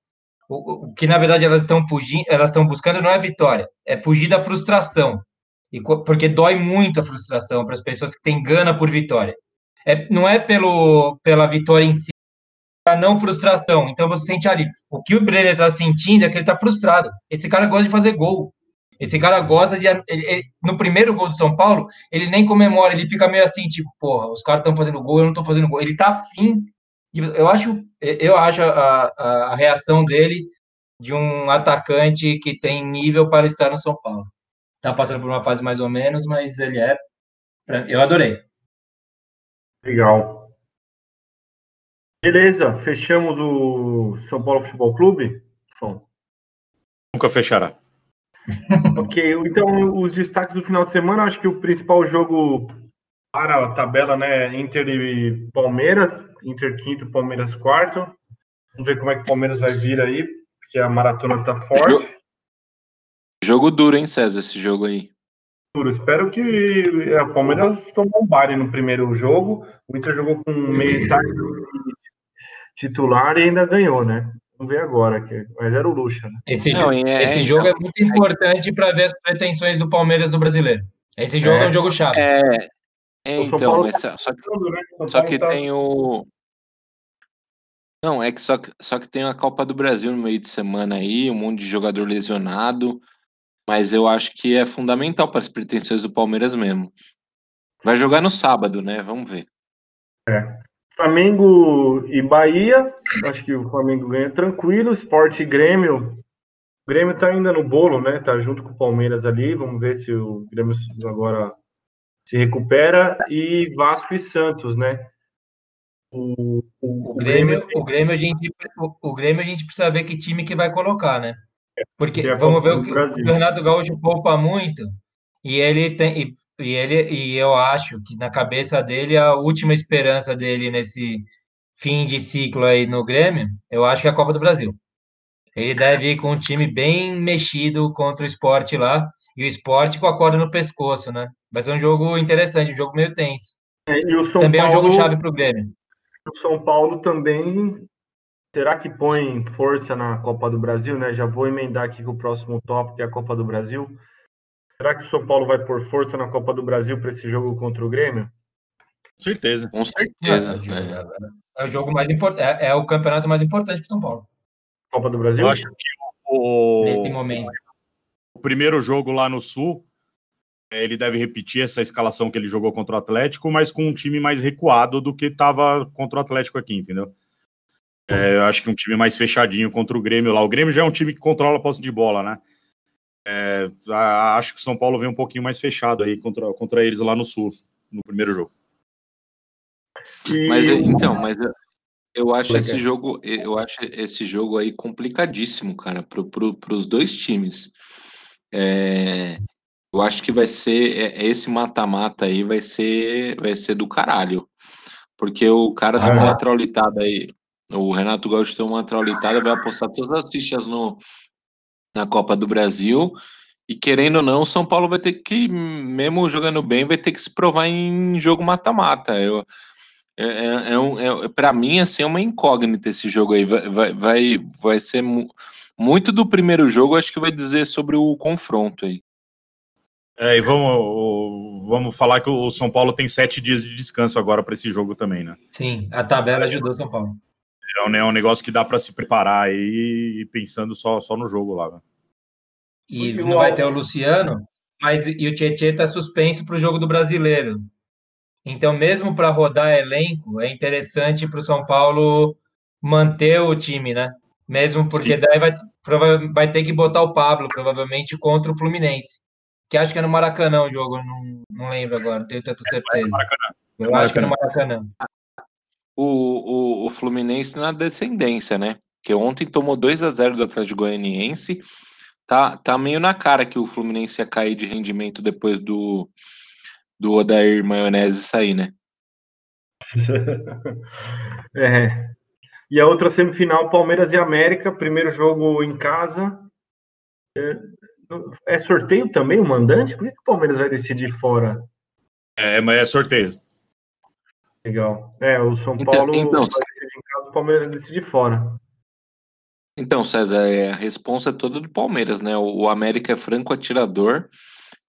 o- o que na verdade elas estão fugindo, elas estão buscando não é vitória, é fugir da frustração. E, porque dói muito a frustração para as pessoas que têm gana por vitória. É, não é pelo, pela vitória em si, a não frustração. Então você sente ali. O que o Brenner está sentindo é que ele está frustrado. Esse cara gosta de fazer gol. Esse cara gosta de. Ele, ele, no primeiro gol do São Paulo, ele nem comemora, ele fica meio assim, tipo, porra, os caras estão fazendo gol, eu não tô fazendo gol. Ele tá afim. Eu acho, eu acho a, a, a reação dele de um atacante que tem nível para estar no São Paulo. Tá passando por uma fase mais ou menos, mas ele é. Eu adorei. Legal. Beleza, fechamos o São Paulo Futebol Clube? Bom. Nunca fechará. ok, então os destaques do final de semana, acho que o principal jogo para a tabela, né, Inter e Palmeiras, Inter quinto, Palmeiras quarto. Vamos ver como é que o Palmeiras vai vir aí, porque a maratona tá forte. Jogo, jogo duro, hein, César, esse jogo aí. Duro. Espero que a Palmeiras tomou um baile no primeiro jogo. O Inter jogou com meio titular e ainda ganhou, né? Vamos ver agora, que, mas era o Lucha. Né? Esse, Não, é, esse jogo é muito importante para ver as pretensões do Palmeiras no brasileiro. Esse jogo é, é um jogo chave. É, é então, mas tá só, que, né? só que tá... tem o. Não, é que só, só que tem a Copa do Brasil no meio de semana aí, um monte de jogador lesionado, mas eu acho que é fundamental para as pretensões do Palmeiras mesmo. Vai jogar no sábado, né? Vamos ver. É. Flamengo e Bahia, acho que o Flamengo ganha tranquilo. Sport e Grêmio. O Grêmio tá ainda no bolo, né? Tá junto com o Palmeiras ali. Vamos ver se o Grêmio agora se recupera. E Vasco e Santos, né? O, o, o Grêmio, Grêmio, o Grêmio a gente, o, o, Grêmio a gente precisa ver que time que vai colocar, né? Porque é vamos ver o que o Renato Gaúcho poupa muito e ele tem e e ele e eu acho que na cabeça dele a última esperança dele nesse fim de ciclo aí no Grêmio, eu acho que é a Copa do Brasil. Ele deve ir com um time bem mexido contra o esporte lá, e o esporte com a corda no pescoço, né? Vai ser um jogo interessante, um jogo meio tenso. É, também Paulo, é um jogo chave para o Grêmio. O São Paulo também. Será que põe força na Copa do Brasil, né? Já vou emendar aqui com o próximo tópico, que é a Copa do Brasil. Será que o São Paulo vai por força na Copa do Brasil para esse jogo contra o Grêmio? Certeza. Com certeza. É, é o jogo mais importante, é, é, o campeonato mais importante para São Paulo. Copa do Brasil? Eu acho que o, nesse momento. O primeiro jogo lá no Sul, é, ele deve repetir essa escalação que ele jogou contra o Atlético, mas com um time mais recuado do que estava contra o Atlético aqui, entendeu? É, eu acho que um time mais fechadinho contra o Grêmio lá. O Grêmio já é um time que controla a posse de bola, né? É, acho que o São Paulo vem um pouquinho mais fechado aí contra, contra eles lá no Sul, no primeiro jogo. Mas então, mas eu, eu acho esse jogo, eu acho esse jogo aí complicadíssimo, cara, para pro, os dois times. É, eu acho que vai ser é, esse mata-mata aí vai ser vai ser do caralho, porque o cara tem uma traulitada aí, o Renato Gaúcho tem uma traulitada, vai apostar todas as fichas no na Copa do Brasil. E querendo ou não, o São Paulo vai ter que, mesmo jogando bem, vai ter que se provar em jogo mata-mata. Eu, é, é, é, um, é para mim, assim, é uma incógnita esse jogo aí. Vai, vai, vai, vai ser mu muito do primeiro jogo, acho que vai dizer sobre o confronto aí. É, e vamos, vamos falar que o São Paulo tem sete dias de descanso agora para esse jogo também, né? Sim, a tabela ajudou o São Paulo. É um, é um negócio que dá para se preparar aí pensando só, só no jogo lá. Né? E não vai ter o Luciano, mas e o Tietchan está suspenso para o jogo do brasileiro. Então, mesmo para rodar elenco, é interessante para o São Paulo manter o time, né? Mesmo porque Sim. daí vai, vai ter que botar o Pablo, provavelmente, contra o Fluminense. Que acho que é no Maracanã o jogo, não, não lembro agora, não tenho tanta é, certeza. É Eu acho que é no Maracanã o, o, o Fluminense na descendência, né? Que ontem tomou 2 a 0 do Atlético Goianiense. Tá, tá meio na cara que o Fluminense ia cair de rendimento depois do, do Odair Maionese sair, né? é. E a outra semifinal, Palmeiras e América, primeiro jogo em casa. É, é sorteio também o mandante? Por que o Palmeiras vai decidir fora? É, mas é sorteio. Legal. É, o São então, Paulo então, vai decidir em casa, o Palmeiras decide fora. Então, César, é, a resposta é toda do Palmeiras, né? O, o, América é franco atirador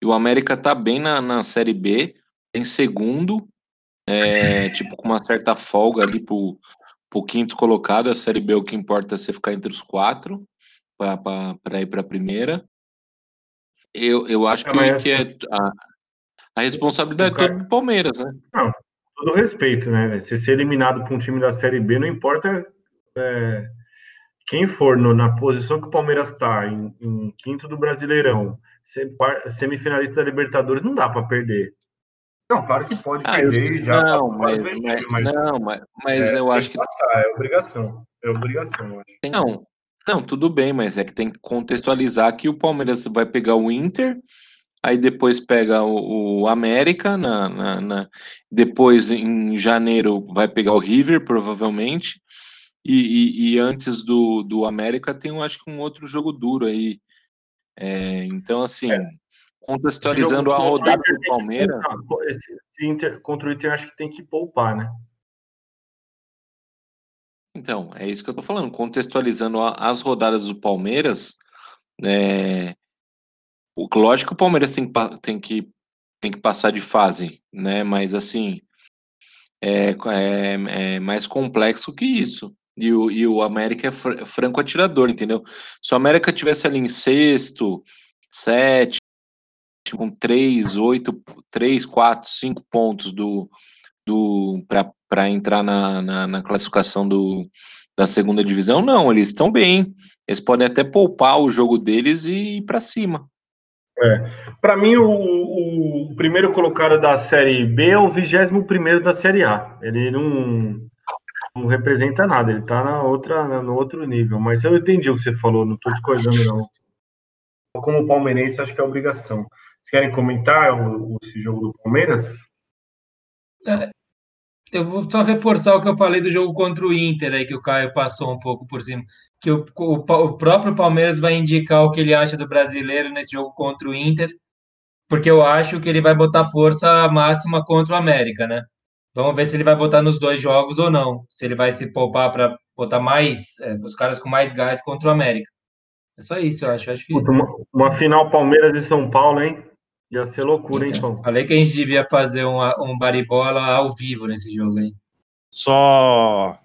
e o América tá bem na, na Série B, em segundo, é, tipo, com uma certa folga ali pro, pro quinto colocado. A Série B, o que importa é você ficar entre os quatro para ir para a primeira. Eu, eu acho É, que, que é a, a responsabilidade toda do Palmeiras, né? Todo respeito, né? Você ser eliminado por um time da Série B, não importa é, quem for no- na posição que o Palmeiras está, em, em quinto do Brasileirão, semifinalista da Libertadores, não dá para perder. Não, claro que pode Ah, eu perder sei- já. não, pode mas, mas- mas não, mas, mas é, eu acho que passar, é obrigação. É obrigação, eu acho. Não, não, tudo bem, mas é que tem que contextualizar que o Palmeiras vai pegar o Inter, aí depois pega o, o América, na, na- na- depois em janeiro vai pegar o River, provavelmente, e, e- e antes do, do América tem, eu acho que um outro jogo duro aí. É, então, assim, contextualizando Esse a rodada do Palmeiras. Inter- contra o Inter, acho que tem que poupar, né? Então, é isso que eu tô falando, contextualizando as rodadas do Palmeiras, né? Lógico que o Palmeiras tem que, tem que, tem que passar de fase, né? Mas assim, é, é, é mais complexo que isso. E o, e o América é fr- franco atirador, entendeu? Se o América tivesse ali em sexto, sete, com três, oito, três, quatro, cinco pontos do, do para entrar na, na, na classificação do, da segunda divisão, não, eles estão bem. Eles podem até poupar o jogo deles e ir para cima. Para mim, o, o primeiro colocado da Série B é o 21 primeiro da Série A. Ele não, não representa nada, ele tá na outra, na- no outro nível. Mas eu entendi o que você falou, não tô discordando, não. Como palmeirense, acho que é obrigação. Vocês querem comentar o, o- esse jogo do Palmeiras? Eu vou só reforçar o que eu falei do jogo contra o Inter aí, que o Caio passou um pouco por cima. Que o, o, o próprio Palmeiras vai indicar o que ele acha do brasileiro nesse jogo contra o Inter, porque eu acho que ele vai botar força máxima contra o América, né? Vamos ver se ele vai botar nos dois jogos ou não. Se ele vai se poupar para botar mais, é, os caras com mais gás contra o América. É só isso, eu acho. Eu acho que. Puta, uma, uma final Palmeiras e São Paulo, hein? Ia ser loucura, hein, Então, Pão? falei que a gente devia fazer um, um baribola ao vivo nesse jogo aí. Só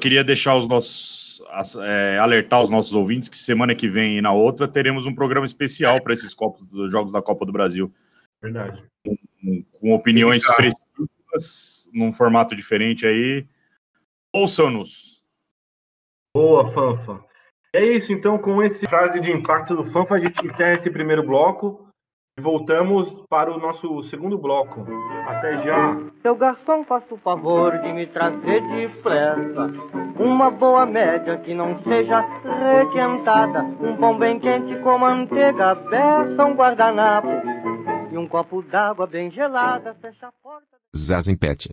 queria deixar os nossos as- é, alertar os nossos ouvintes que semana que vem e na outra teremos um programa especial para esses copos dos jogos da Copa do Brasil, Verdade. com, com opiniões fresquíssimas, num formato diferente aí. Ouçam-nos. Boa, Fanfa. É isso, então, com esse frase de impacto do Fanfa, a gente encerra esse primeiro bloco voltamos para o nosso segundo bloco. Até já! Seu garçom, faça o favor de me trazer depressa uma boa média que não seja requentada, um pão bem quente com manteiga, beça, um guardanapo e um copo d'água bem gelada. Fecha a porta. Zazenpet.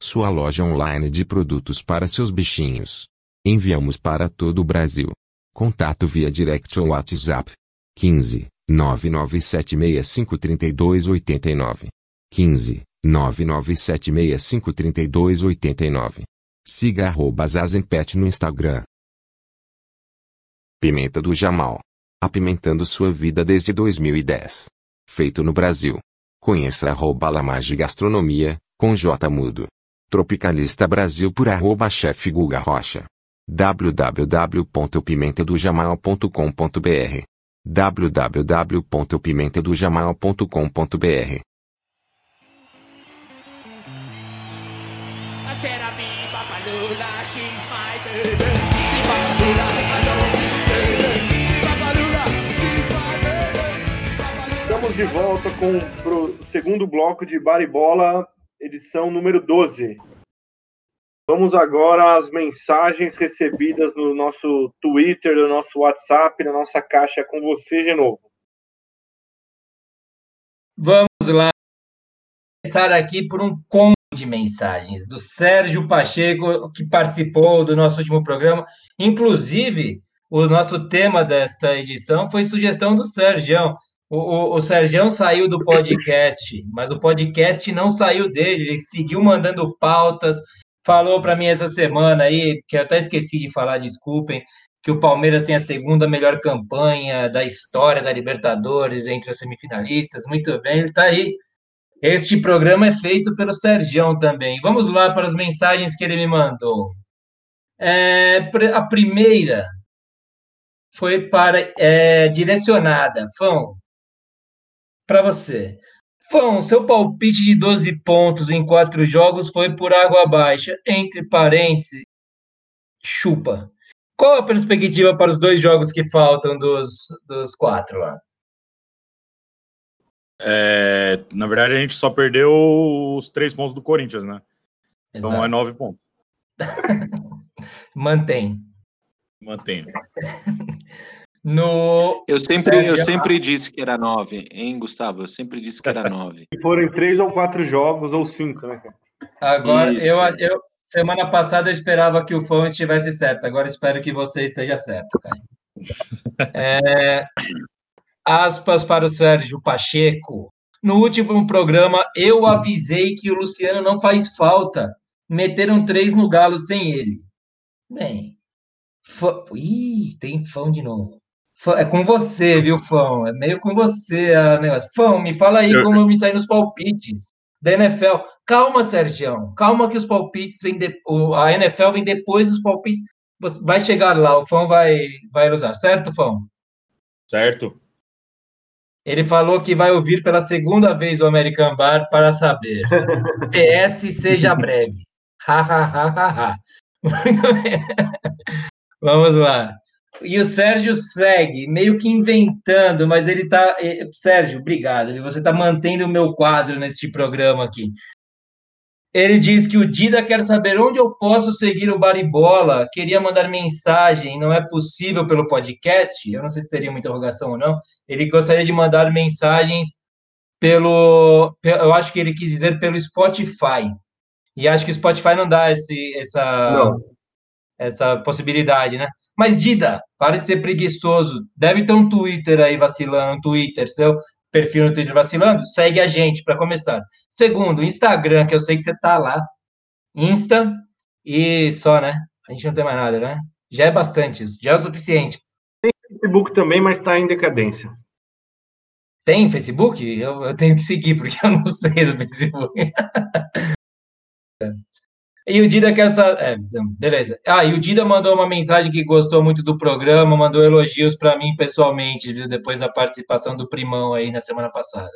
Sua loja online de produtos para seus bichinhos. Enviamos para todo o Brasil. Contato via direct ou WhatsApp. 15 997653289. 15 997653289. Siga arroba Zazenpet no Instagram. Pimenta do Jamal. Apimentando sua vida desde 2010. Feito no Brasil. Conheça arroba Lamage Gastronomia, com J Mudo. Tropicalista Brasil por arroba chefe Guga Rocha. www.pimentadojamal.com.br Papalula, Estamos de volta com o segundo bloco de Baribola, edição número 12. Vamos agora às mensagens recebidas no nosso Twitter, no nosso WhatsApp, na nossa caixa com você de novo. Vamos lá. Começar aqui por um combo de mensagens do Sérgio Pacheco, que participou do nosso último programa. Inclusive, o nosso tema desta edição foi sugestão do Sérgio. O, o, o Sérgio saiu do podcast, mas o podcast não saiu dele. Ele seguiu mandando pautas. Falou para mim essa semana aí, que eu até esqueci de falar, desculpem, que o Palmeiras tem a segunda melhor campanha da história da Libertadores entre os semifinalistas. Muito bem, ele está aí. Este programa é feito pelo Sergião também. Vamos lá para as mensagens que ele me mandou. É, a primeira foi para é, direcionada. Fão, para você. Fão, seu palpite de 12 pontos em quatro jogos foi por água baixa. Entre parênteses, chupa. Qual a perspectiva para os dois jogos que faltam dos, dos quatro lá? É, na verdade, a gente só perdeu os três pontos do Corinthians, né? Então Exato. é nove pontos. Mantém. Mantenho. No Eu sempre, eu sempre disse que era nove, hein, Gustavo? Eu sempre disse que era nove. Se forem três ou quatro jogos, ou cinco, né? cara? Agora, Isso. eu, eu semana passada eu esperava que o Fão estivesse certo. Agora espero que você esteja certo, Caio. É, aspas para o Sérgio Pacheco. No último programa, eu avisei que o Luciano não faz falta. Meteram três no Galo sem ele. Bem, fã- Ih, tem fã de novo. É com você, viu, Fão? É meio com você a negócio. Fão, me fala aí como eu me saí nos palpites da NFL. Calma, Sérgio. Calma que os palpites vêm de... a NFL vem depois dos palpites. Vai chegar lá, o Fão vai, vai usar, certo, Fão? Certo? Ele falou que vai ouvir pela segunda vez o American Bar para saber. PS seja breve. Ha, ha, ha, ha. Vamos lá. E o Sérgio segue, meio que inventando, mas ele tá. eh, Sérgio, obrigado. Você está mantendo o meu quadro neste programa aqui. Ele diz que o Dida quer saber onde eu posso seguir o Baribola. Queria mandar mensagem, não é possível pelo podcast. Eu não sei se teria uma interrogação ou não. Ele gostaria de mandar mensagens pelo. pe- Eu acho que ele quis dizer pelo Spotify. E acho que o Spotify não dá esse, essa, Não. Essa possibilidade, né? Mas, Dida, para de ser preguiçoso. Deve ter um Twitter aí vacilando, um Twitter, seu perfil no Twitter vacilando. Segue a gente para começar. Segundo, Instagram, que eu sei que você tá lá. Insta e só, né? A gente não tem mais nada, né? Já é bastante isso, já é o suficiente. Facebook também, mas está em decadência. Tem Facebook? Eu, eu tenho que seguir, porque eu não sei do Facebook. E o Dida quer saber. É, então, beleza. Ah, e o Dida mandou uma mensagem que gostou muito do programa, mandou elogios para mim pessoalmente, viu? Depois da participação do Primão aí na semana passada.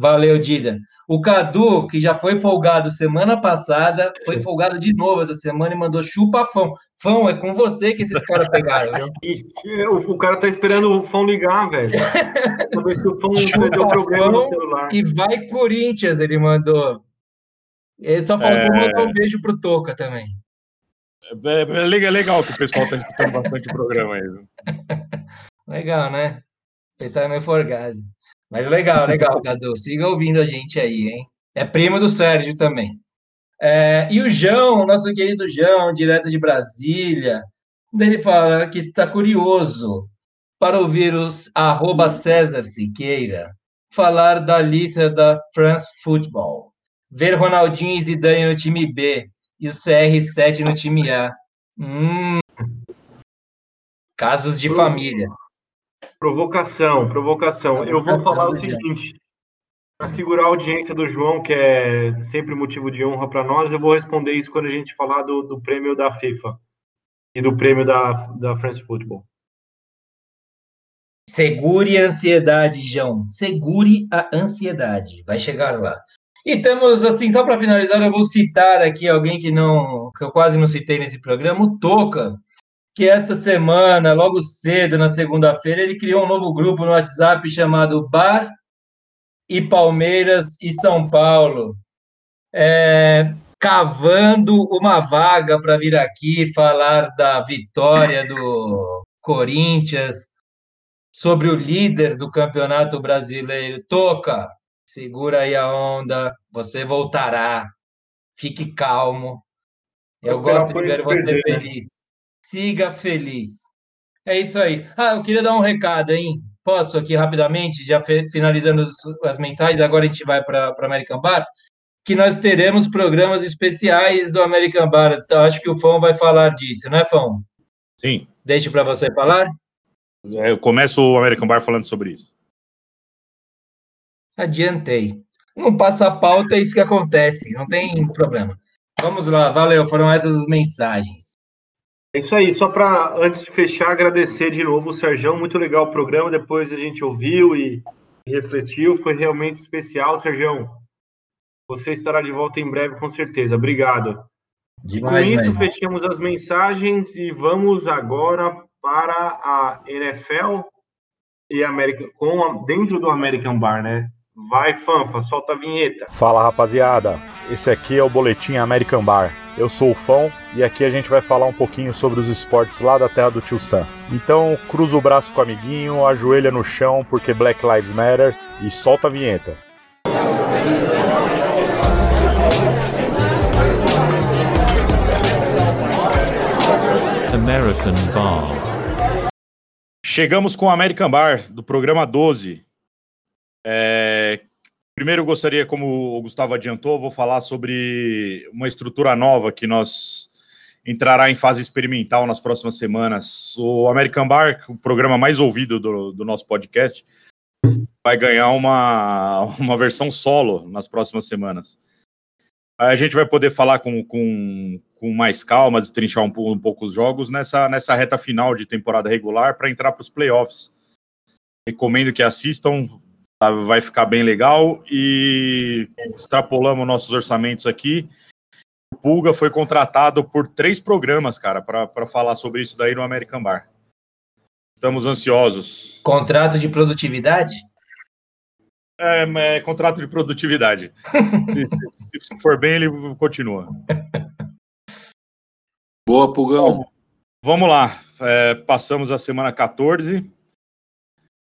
Valeu, Dida. O Cadu, que já foi folgado semana passada, foi folgado de novo essa semana e mandou chupa fão. Fão, é com você que esses caras pegaram, viu? O, o cara tá esperando o fone ligar, velho. Se o fone Chupa deu problema no fão celular. E vai Corinthians, ele mandou. Ele só faltou É. mandar um beijo pro Toca também. É, é legal, é legal que o pessoal tá escutando bastante o programa aí. Legal, né? Pensar meio forgado. Mas legal, legal, Cadu. Siga ouvindo a gente aí, hein? É primo do Sérgio também. É, e o João, nosso querido João, direto de Brasília, ele fala que está curioso para ouvir os arroba César Siqueira falar da lista da France Football, ver Ronaldinho e Zidane no time B e o CR7 no time A. Hum, casos de família. Provocação, provocação. Eu vou falar o seguinte. Para segurar a audiência do João, que é sempre motivo de honra para nós, eu vou responder isso quando a gente falar do, do prêmio da FIFA e do prêmio da, da France Football. Segure a ansiedade, João. Segure a ansiedade. Vai chegar lá. E temos, assim, só para finalizar, eu vou citar aqui alguém que não, que eu quase não citei nesse programa, o Toca, que esta semana, logo cedo, na segunda-feira, ele criou um novo grupo no WhatsApp chamado Bar e Palmeiras e São Paulo, é, cavando uma vaga para vir aqui falar da vitória do Corinthians sobre o líder do Campeonato Brasileiro. Toca, segura aí a onda, você voltará. Fique calmo. Eu gosto de ver você perder, né? feliz. Siga feliz. É isso aí. Ah, eu queria dar um recado, hein? Posso aqui rapidamente, já finalizando as mensagens, agora a gente vai para o American Bar, que nós teremos programas especiais do American Bar. Então, acho que o Fão vai falar disso, né, Fão? Sim. Deixa para você falar. É, Eu começo o American Bar falando sobre isso. Adiantei. Não passa a pauta, é isso que acontece, não tem problema. Vamos lá, valeu, foram essas as mensagens. É isso aí, só para antes de fechar, agradecer de novo o Serjão, muito legal o programa, depois a gente ouviu e, refletiu, foi realmente especial, Serjão. Você estará de volta em breve, com certeza. Obrigado. Demais, Com isso, fechamos as mensagens e vamos agora para a NFL e América, com a- dentro do American Bar, né? Vai, Fanfa, solta a vinheta. Fala rapaziada, esse aqui é o Boletim American Bar. Eu sou o Fão e aqui a gente vai falar um pouquinho sobre os esportes lá da terra do tio Sam. Então cruza o braço com o amiguinho, ajoelha no chão porque Black Lives Matter e solta a vinheta. American Bar. Chegamos com o American Bar, do programa 12. É, primeiro, gostaria, como o Gustavo adiantou, vou falar sobre uma estrutura nova que nós entrará em fase experimental nas próximas semanas. O American Bar, o programa mais ouvido do, do nosso podcast, vai ganhar uma, uma versão solo nas próximas semanas. A gente vai poder falar com, com, com mais calma, destrinchar um, um pouco os jogos nessa, nessa reta final de temporada regular para entrar para os playoffs. Recomendo que assistam? Vai ficar bem legal. E extrapolamos nossos orçamentos aqui. O Pulga foi contratado por três programas, cara, para falar sobre isso daí no American Bar. Estamos ansiosos. Contrato de produtividade? É, é contrato de produtividade. se, se- se for bem, ele continua. Boa, Pulgão. Vamos lá. É, passamos a semana 14.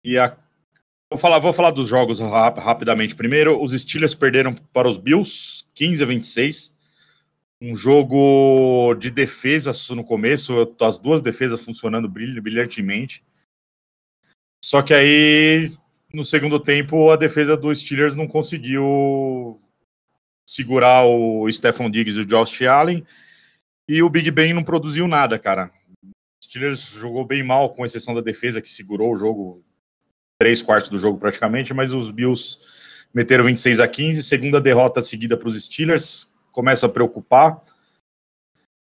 E a... vou, falar, vou falar dos jogos rap- rapidamente. Primeiro, os Steelers perderam para os Bills, 15 a 26. Um jogo de defesa no começo, as duas defesas funcionando brilh- brilhantemente. Só que aí, no segundo tempo, a defesa dos Steelers não conseguiu segurar o Stephon Diggs e o Josh Allen. E o Big Ben não produziu nada, cara. O Steelers jogou bem mal, com exceção da defesa, que segurou o jogo, três quartos do jogo praticamente, mas os Bills meteram 26 a 15, segunda derrota seguida para os Steelers, começa a preocupar.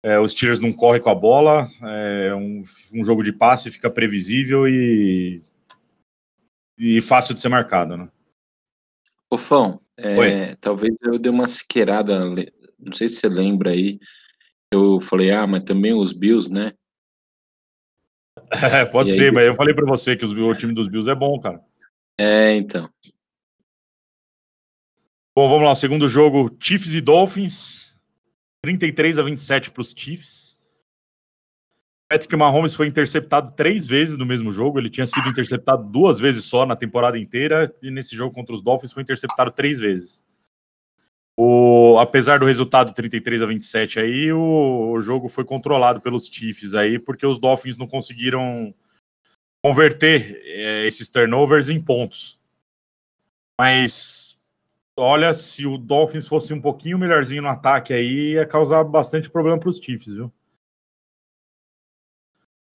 É, os Steelers não correm com a bola, é um, um jogo de passe fica previsível e, e fácil de ser marcado, né? Fão, é, talvez eu dê uma siqueirada, le- não sei se você lembra aí, eu falei, ah, mas também os Bills, né? É, pode E aí, ser, mas eu falei para você que os- o time dos Bills é bom, cara. É, então. Bom, vamos lá. Segundo jogo, Chiefs e Dolphins. 33 a 27 para os Chiefs. Patrick Mahomes foi interceptado três vezes no mesmo jogo. Ele tinha sido interceptado duas vezes só na temporada inteira. E nesse jogo contra os Dolphins foi interceptado três vezes. O, apesar do resultado 33 a 27 aí, o, o jogo foi controlado pelos Chiefs aí, porque os Dolphins não conseguiram converter eh, esses turnovers em pontos. Mas olha, se o Dolphins fosse um pouquinho melhorzinho no ataque aí, ia causar bastante problema para os Chiefs, viu?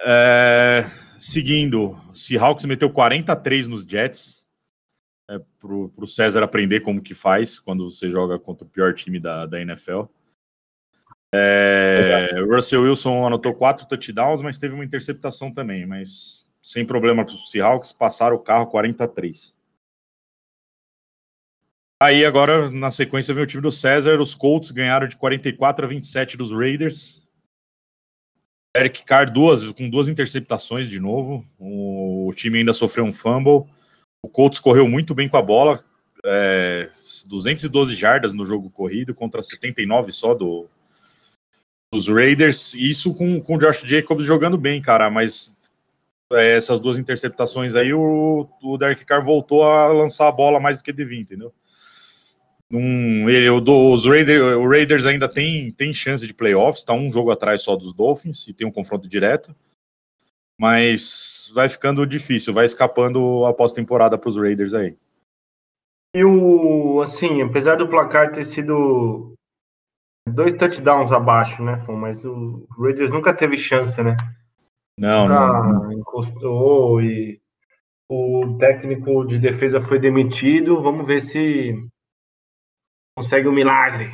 É, seguindo, Seahawks meteu 43 nos Jets. É, pro, pro César aprender como que faz quando você joga contra o pior time da, da NFL. É, o Russell Wilson anotou quatro touchdowns, mas teve uma interceptação também, mas sem problema para os Seahawks, passaram o carro 43. Aí agora, na sequência, vem o time do César. Os Colts ganharam de 44 a 27 dos Raiders. Eric Carr duas, com duas interceptações de novo. O, o time ainda sofreu um fumble. O Colts correu muito bem com a bola. É, 212 jardas no jogo corrido contra 79 só do, dos Raiders. Isso com, com o Josh Jacobs jogando bem, cara. Mas é, essas duas interceptações aí, o, o Derek Carr voltou a lançar a bola mais do que devia, entendeu? Um, ele, o, os Raiders, o Raiders ainda tem, tem chance de playoffs, está um jogo atrás só dos Dolphins e tem um confronto direto. Mas vai ficando difícil, vai escapando a pós-temporada para os Raiders aí. E o, assim, apesar do placar ter sido dois touchdowns abaixo, né, Fon? Mas o Raiders nunca teve chance, né? Não, não. Nunca encostou e o técnico de defesa foi demitido. Vamos ver se consegue o milagre.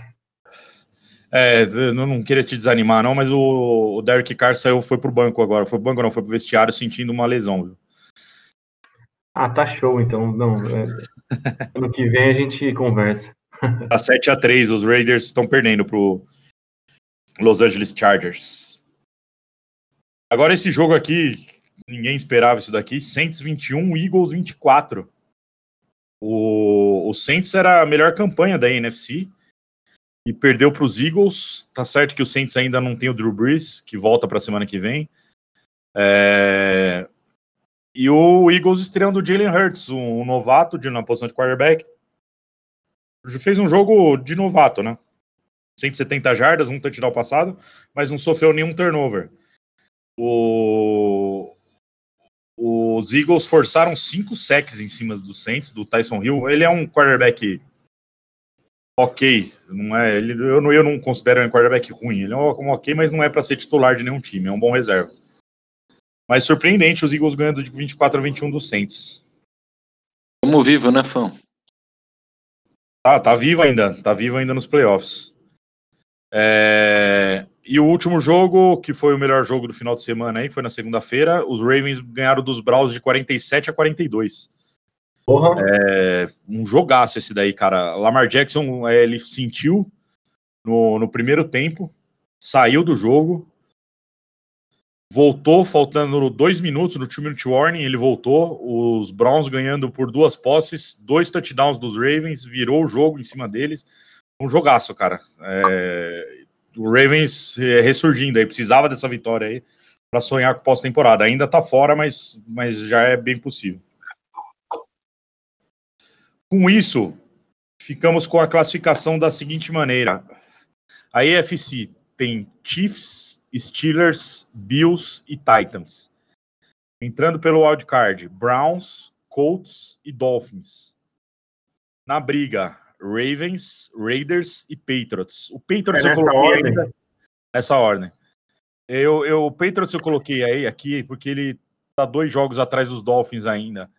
É, eu não queria te desanimar, não, mas o, o Derek Carr saiu, foi pro banco agora. Foi pro banco, não, foi pro vestiário sentindo uma lesão, viu? Ah, tá show, então. Não, é, ano que vem a gente conversa. Tá 7 a 3 os Raiders estão perdendo pro Los Angeles Chargers. Agora esse jogo aqui, ninguém esperava isso daqui, Saints 21, Eagles 24. O, o Saints era a melhor campanha da NFC e perdeu para os Eagles. Tá certo que o Saints ainda não tem o Drew Brees, que volta para a semana que vem. É... E o Eagles estreando o Jalen Hurts, um novato de, na posição de quarterback. Fez um jogo de novato, né? 170 jardas, um touchdown passado, mas não sofreu nenhum turnover. O... Os Eagles forçaram cinco sacks em cima do Saints, do Tyson Hill. Ele é um quarterback ok, não é, ele, eu, não, eu não considero um quarterback ruim. Ele é um ok, mas não é para ser titular de nenhum time, é um bom reserva. Mas surpreendente os Eagles ganhando de 24 a 21 do Saints. Como vivo, né, fã? Tá, tá vivo ainda, tá vivo ainda nos playoffs. É... E o último jogo, que foi o melhor jogo do final de semana aí, foi na segunda-feira, os Ravens ganharam dos Browns de 47 a 42. Porra. É, um jogaço esse daí, cara. Lamar Jackson, é, ele sentiu no, no primeiro tempo, saiu do jogo, voltou faltando dois minutos no two-minute warning, ele voltou, os Browns ganhando por duas posses, dois touchdowns dos Ravens, virou o jogo em cima deles. Um jogaço, cara. É, o Ravens é, ressurgindo aí, precisava dessa vitória aí para sonhar com pós-temporada. Ainda tá fora, mas, mas já é bem possível. Com isso, ficamos com a classificação da seguinte maneira: a EFC tem Chiefs, Steelers, Bills e Titans. Entrando pelo wildcard, Browns, Colts e Dolphins. Na briga, Ravens, Raiders e Patriots. O Patriots É eu coloquei ordem? nessa ordem. Eu, eu, o Patriots eu coloquei aí aqui porque ele tá dois jogos atrás dos Dolphins ainda.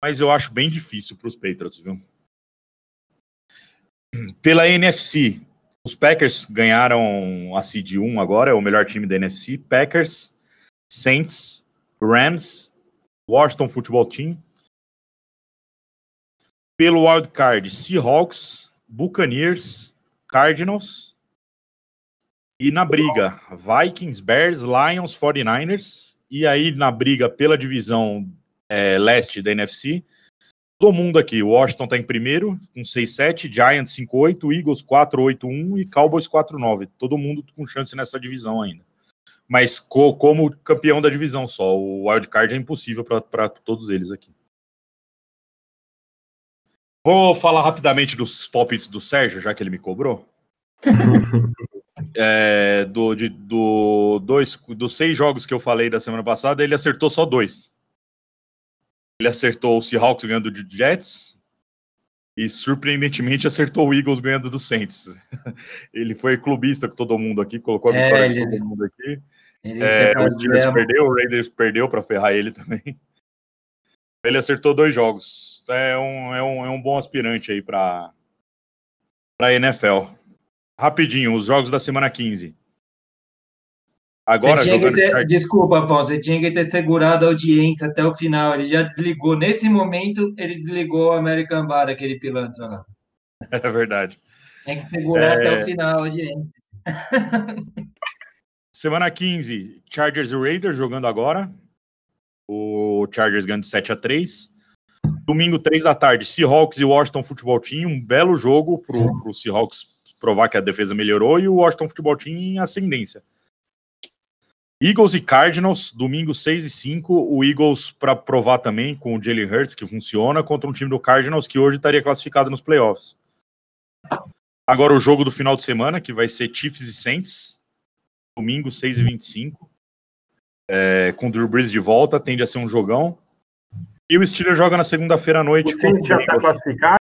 Mas eu acho bem difícil para os Patriots, viu? Pela NFC, os Packers ganharam a seed 1 agora, é o melhor time da NFC. Packers, Saints, Rams, Washington Football Team. Pelo wild card, Seahawks, Buccaneers, Cardinals. E na briga, Vikings, Bears, Lions, 49ers. E aí na briga pela divisão é, leste da NFC, todo mundo aqui. O Washington está em primeiro, com 6-7, Giants 5-8, Eagles 4-8-1 e Cowboys 4-9. Todo mundo com chance nessa divisão ainda. Mas co como campeão da divisão só. O wildcard é impossível para todos eles aqui. Vou falar rapidamente dos palpites do Sérgio, já que ele me cobrou. É, do, de, do, dois, dos seis jogos que eu falei da semana passada, ele acertou só dois. Ele acertou o Seahawks ganhando de Jets e, surpreendentemente, acertou o Eagles ganhando do Saints. Ele foi clubista com todo mundo aqui, colocou a É, vitória de ele- todo mundo aqui. É, o Steelers perdeu, o Raiders perdeu para ferrar ele também. Ele acertou dois jogos. É um, é um, é um bom aspirante aí para a NFL. Rapidinho, os jogos da semana 15. Agora jogando ter- Desculpa, Afonso, você tinha que ter segurado a audiência até o final. Ele já desligou. Nesse momento, ele desligou o American Bar, aquele pilantra lá. É verdade. Tem que segurar É. até o final a audiência. Semana 15, Chargers e Raiders jogando agora. O Chargers ganhando de 7 a 3 Domingo, 3 da tarde, Seahawks e Washington Football Team. Um belo jogo pro, pro Seahawks provar que a defesa melhorou e o Washington Football Team em ascendência. Eagles e Cardinals, domingo 6 e 5. O Eagles para provar também com o Jalen Hurts que funciona contra um time do Cardinals que hoje estaria classificado nos playoffs. Agora o jogo do final de semana, que vai ser Chiefs e Saints domingo, 6 e 25 é, com o Drew Brees de volta, tende a ser um jogão. E o Steelers joga na segunda-feira à noite. O Saints já está classificado?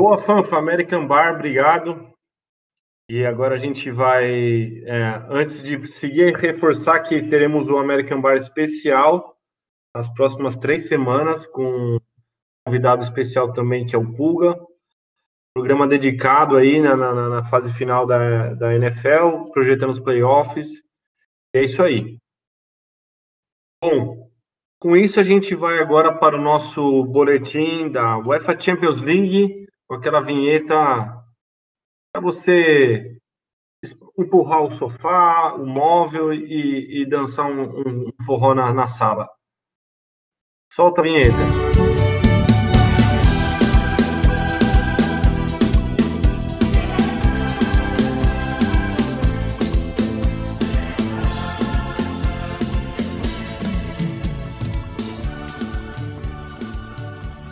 Boa, Fanfa, American Bar, obrigado. E agora a gente vai, é, antes de seguir, reforçar que teremos o American Bar especial nas próximas três semanas com convidado especial também, que é o Pulga. Programa dedicado aí na, na, na fase final da, da NFL, projetando os playoffs. É isso aí. Bom, com isso a gente vai agora para o nosso boletim da UEFA Champions League, com aquela vinheta para você empurrar o sofá, o móvel e, e dançar um, um forró na, na sala. Solta a vinheta.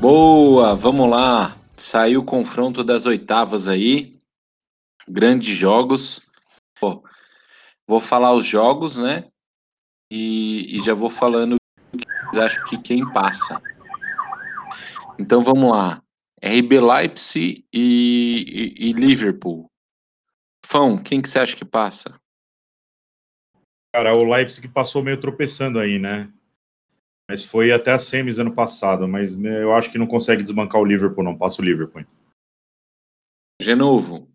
Boa, vamos lá. Saiu o confronto das oitavas aí. Grandes jogos. Pô, vou falar os jogos, né? E, e já vou falando acho que quem passa. Então vamos lá. RB Leipzig e, e, e Liverpool. Fão, quem que você acha que passa? Cara, o Leipzig passou meio tropeçando aí, né? Mas foi até a semis ano passado, mas eu acho que não consegue desbancar o Liverpool, não. Passa o Liverpool. Genovo.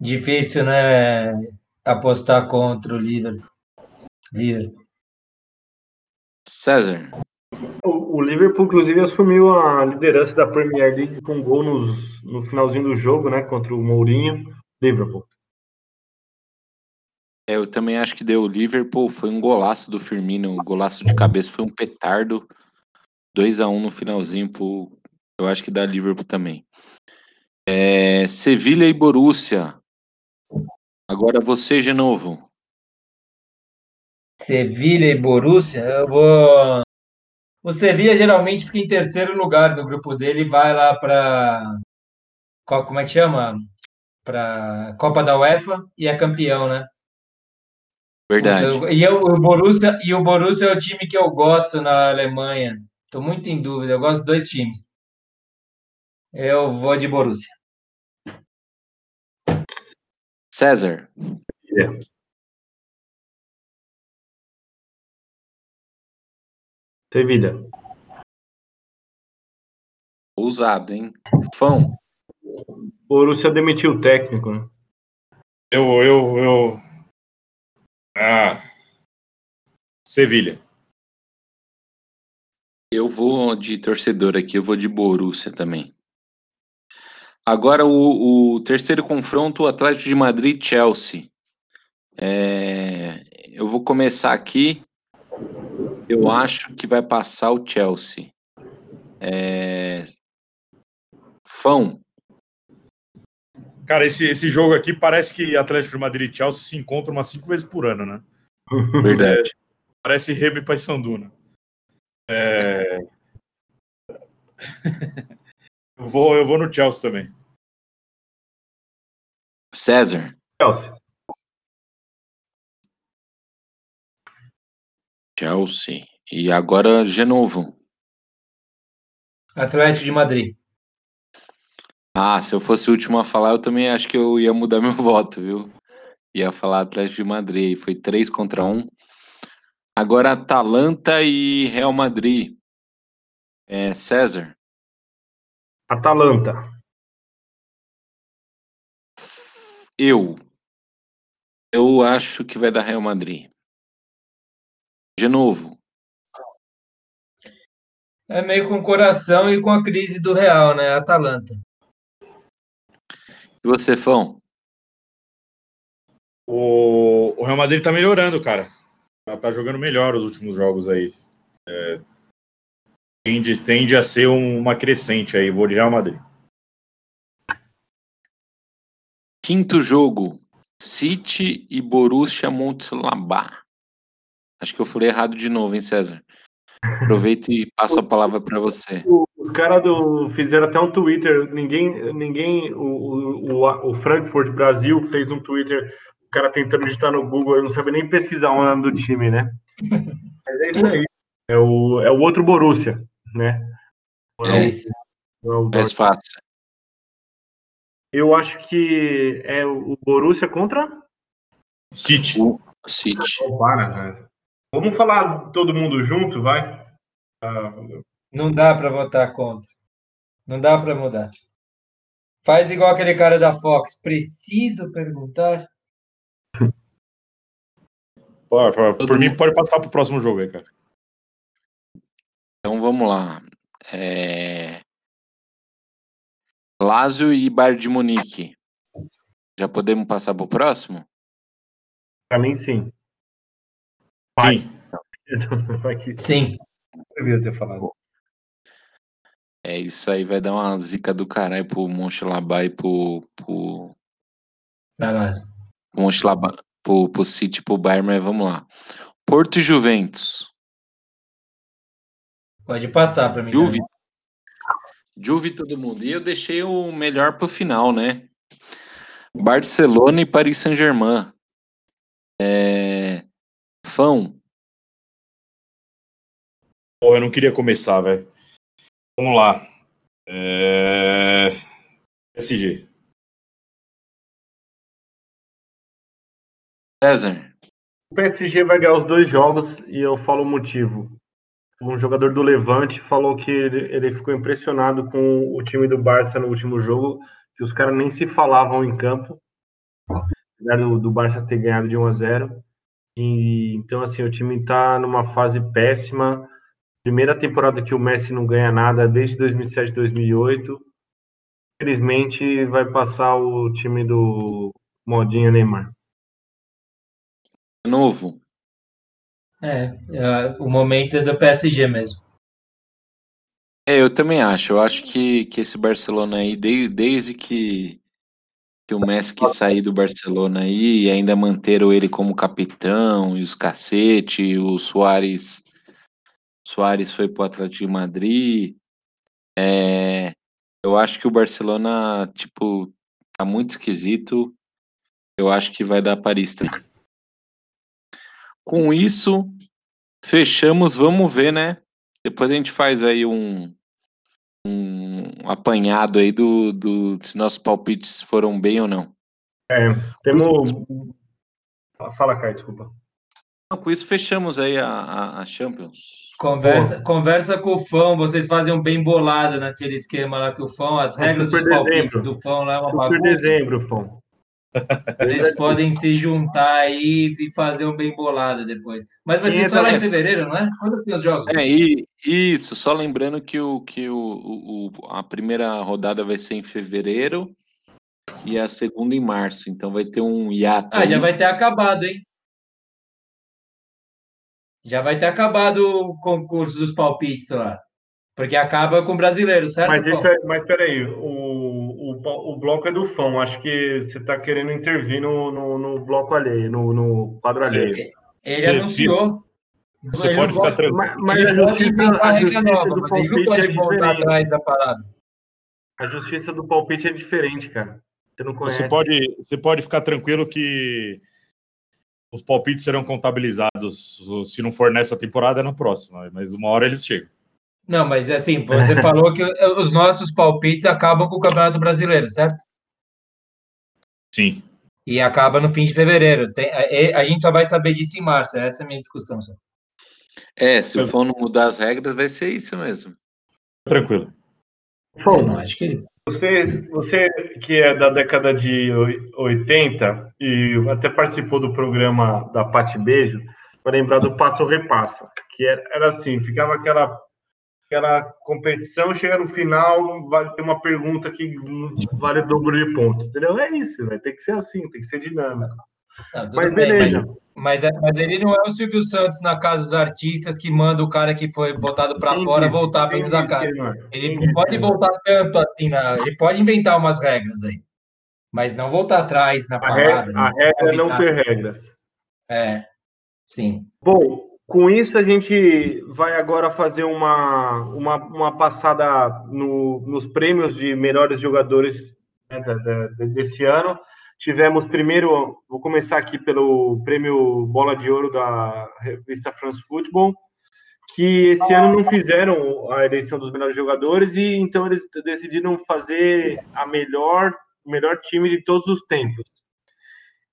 Difícil, né? Apostar contra o Liverpool. Liverpool. César. O, o Liverpool, inclusive, assumiu a liderança da Premier League com gol nos, no finalzinho do jogo, né? Contra o Mourinho. Liverpool. É, eu também acho que deu o Liverpool, foi um golaço do Firmino, um golaço de cabeça, foi um petardo. 2 a 1 no finalzinho pro, eu acho que dá Liverpool também. É, Sevilha e Borussia. Agora você de novo. Sevilha e Borussia, eu vou. O Sevilha geralmente fica em terceiro lugar do grupo dele e vai lá para. Como é que chama? Para Copa da UEFA e é campeão, né? Verdade. E, eu, o Borussia, e o Borussia é o time que eu gosto na Alemanha. Estou muito em dúvida. Eu gosto de dois times. Eu vou de Borussia. César. Sevilha. Ousado, hein? Fão. Borussia demitiu o técnico, né? Eu, eu, eu. Ah. Sevilha. Eu vou de torcedor aqui, eu vou de Borussia também. Agora o, o terceiro confronto, o Atlético de Madrid e Chelsea. É, eu vou começar aqui. Eu acho que vai passar o Chelsea. É, Fão. Cara, esse, esse jogo aqui parece que Atlético de Madrid e Chelsea se encontram umas cinco vezes por ano, né? Verdade. Parece Remy e Paysandu, né? É... eu, vou, eu vou no Chelsea também. César. Chelsea. Chelsea. E agora Genovo. Atlético de Madrid. Ah, se eu fosse o último a falar, eu também acho que eu ia mudar meu voto, viu? Ia falar Atlético de Madrid. Foi 3 contra 1. Agora Atalanta e Real Madrid. É, César. Atalanta. Eu. Eu acho que vai dar Real Madrid. De novo. É meio com o coração e com a crise do Real, né? Atalanta. E você, Fão? O, o Real Madrid tá melhorando, cara. Tá, tá jogando melhor os últimos jogos aí. É, tende, tende a ser um- uma crescente aí. Vou de Real Madrid. Quinto jogo. City e Borussia Mönchengladbach. Acho que eu falei errado de novo, hein, César? Aproveito e passo a palavra para você. Os caras do fizeram até um Twitter. Ninguém, ninguém, o, o, o, o Frankfurt Brasil fez um Twitter. O cara tentando digitar no Google, eu não sabia nem pesquisar o nome do time, né? Mas é isso aí. É o, é o outro Borussia, né? É o- isso. é o Mais fácil. Eu acho que é o Borussia contra. City. City. Não para, cara. Vamos falar todo mundo junto, vai? Ah, Não dá para votar contra. Não dá para mudar. Faz igual aquele cara da Fox. Preciso perguntar? Por, por- por mim, pode passar pro próximo jogo aí, cara. Então vamos lá. É... Lazio e Bayern de Munique. Já podemos passar pro próximo? Pra mim, sim. Sim. Aqui, Sim. eu devia ter falado. É isso aí, vai dar uma zica do caralho pro Monchengladbach e pro, pro, Vai lá. pro Mönchengladbach, pro, pro City, pro Bayern, mas vamos lá. Porto e Juventus. Pode passar para mim. Juve. também. Juve todo mundo. E eu deixei o melhor pro final, né? Barcelona e Paris Saint-Germain. É... Fão. Porra, eu não queria começar, velho. Vamos lá. É... SG. César. O PSG vai ganhar os dois jogos e eu falo o motivo. Um jogador do Levante falou que ele, ele ficou impressionado com o time do Barça no último jogo, que os caras nem se falavam em campo, apesar do, do Barça ter ganhado de 1 a 0. E, então, assim, o time tá numa fase péssima. Primeira temporada que o Messi não ganha nada desde 2007, 2008. Infelizmente, vai passar o time do Modinha Neymar. De novo. É, é, o momento é do PSG mesmo. É, eu também acho. Eu acho que, que esse Barcelona aí, de- desde que, que o Messi quis sair do Barcelona aí, e ainda manteram ele como capitão, e os cacete, o Soares, Soares foi pro Atlético de Madrid. É, eu acho que o Barcelona, tipo, tá muito esquisito. Eu acho que vai dar Paris também. Com isso, fechamos. Vamos ver, né? Depois a gente faz aí um, um apanhado aí do, do se nossos palpites foram bem ou não. É, temos. Fala, Caio, desculpa. Então, com isso, fechamos aí a, a, a Champions. Conversa, conversa com o Fão, vocês fazem um bem bolado naquele esquema lá que o Fão, as regras dos palpites dezembro. do Fão lá é uma Super bagunça. dezembro, Fão. Vocês podem se juntar aí e fazer um bem bolado depois. Mas vai ser só lá em fevereiro, não é? Quando tem os jogos? É, e isso, só lembrando que, o, que o, o, a primeira rodada vai ser em fevereiro e a segunda em março. Então vai ter um hiato. Ah, já aí. vai ter acabado, hein? Já vai ter acabado o concurso dos palpites lá. Porque acaba com o brasileiro, certo? Mas isso é. Mas peraí, o, o, o bloco é do Fão. Acho que você está querendo intervir no, no, no bloco alheio, no, no quadro Sim. alheio. Ele Você anunciou. Você Ele pode ficar pode- tranquilo. Mas, mas a justiça, a justiça nova, do mas ele não palpite pode é voltar diferente. atrás da parada. A justiça do palpite é diferente, cara. Você não conhece. Você pode, você pode ficar tranquilo que os palpites serão contabilizados. Se não for nessa temporada, é na próxima. Mas uma hora eles chegam. Não, mas assim, você falou que os nossos palpites acabam com o Campeonato Brasileiro, certo? Sim. E acaba no fim de fevereiro. Tem- a, a gente só vai saber disso em março. Essa é a minha discussão. Só. É, se o não mudar as regras, vai ser isso mesmo. Tranquilo. Fão, não acho que. Você, você que é da década de oi- 80 e até participou do programa da Pati Beijo, vai lembrar do Passo Repassa, que era, era assim, ficava aquela, aquela competição, chega no final, vai ter uma pergunta que vale o dobro de pontos, entendeu? É isso, vai ter que ser assim, tem que ser dinâmico. Não, Mas bem, beleza. Mas, mas, é- mas ele não é o Silvio Santos na casa dos artistas que manda o cara que foi botado para fora voltar para dentro da casa. Ele não pode voltar tanto assim, na... ele pode inventar umas regras aí, mas não voltar atrás na A palavra. regra, a né? regra é não ter regras. É, sim. Bom, com isso a gente vai agora fazer uma, uma, uma passada no- nos prêmios de melhores jogadores né, da- da- desse ano. Tivemos primeiro, vou começar aqui pelo prêmio Bola de Ouro da revista France Football, que esse ano não fizeram a eleição dos melhores jogadores e então eles decidiram fazer a melhor, o melhor time de todos os tempos.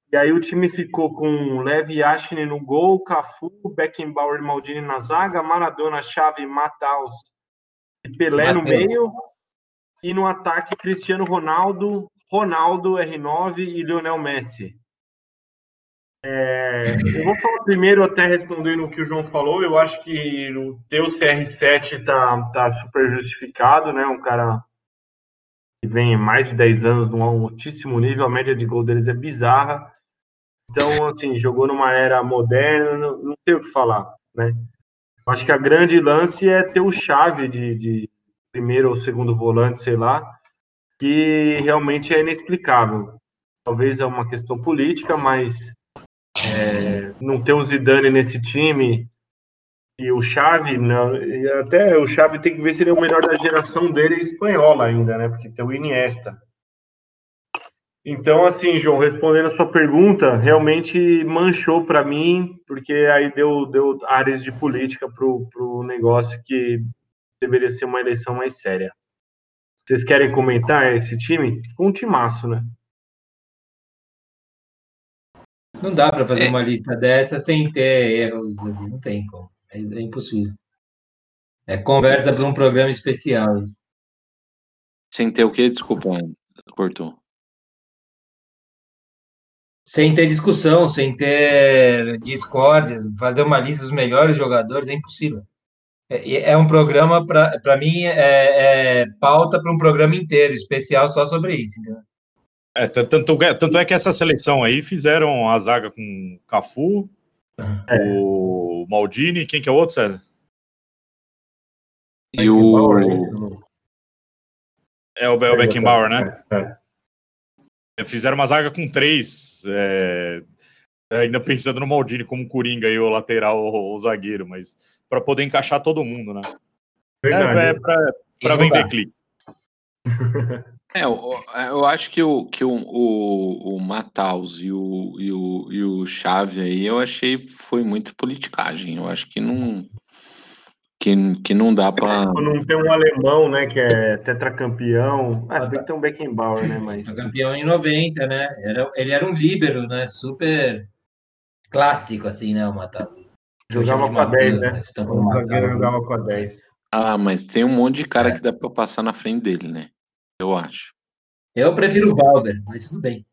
E aí o time ficou com Levi Yashin no gol, Cafu, Beckenbauer e Maldini na zaga, Maradona, Xavi, Mataus e Pelé no Mateus. meio, e no ataque Cristiano Ronaldo, Ronaldo R9 e Lionel Messi. É, eu vou falar primeiro, até respondendo o que o João falou. Eu acho que o teu CR7 tá, tá super justificado, né? Um cara que vem mais de 10 anos num altíssimo nível, a média de gol deles é bizarra. Então, assim, jogou numa era moderna, não, não tem o que falar, né? Eu acho que a grande lance é ter o chave de, de primeiro ou segundo volante, sei lá, que realmente é inexplicável. Talvez é uma questão política, mas é, não ter o Zidane nesse time e o Xavi, não, e até o Xavi tem que ver se ele é o melhor da geração dele espanhola ainda, né? Porque tem o Iniesta. Então, assim, João, respondendo a sua pergunta, realmente manchou para mim, porque aí deu, deu áreas de política pro, pro negócio que deveria ser uma eleição mais séria. Vocês querem comentar esse time? Ficou um timaço, né? Não dá para fazer É. uma lista dessa sem ter erros, assim, não tem como. É, é impossível. É conversa para um programa especial isso. Sem ter o quê? Desculpa, cortou. Sem ter discussão, sem ter discórdias, fazer uma lista dos melhores jogadores é impossível. É, é um programa, para mim, é, é pauta para um programa inteiro, especial só sobre isso. Entendeu? É, tanto, é- tanto é que essa seleção aí fizeram a zaga com Cafu, o Maldini, quem que é o outro, César? E o. É o, Be- o Beckenbauer, né? É. Fizeram uma zaga com três, é, ainda pensando no Maldini como Coringa e o lateral, o, o zagueiro, mas para poder encaixar todo mundo, né? Verdade. É, é não vender clique. É, eu, eu acho que o, que o, o, o Mataus e o, e, o, e o Chave aí, eu achei foi muito politicagem. Eu acho que não. Que, que não dá pra. Não tem um alemão, né, que é tetracampeão. Ah, bem que tem um Beckenbauer, né, mas... Foi campeão em 90, né? Era, ele era um líbero, né? Super clássico, assim, né? O Matheus. Jogava com a 10, né? Vocês estão O zagueiro jogava com a não sei. 10. Ah, mas tem um monte de cara É. que dá pra passar na frente dele, né? Eu acho. Eu prefiro o Valber, mas tudo bem.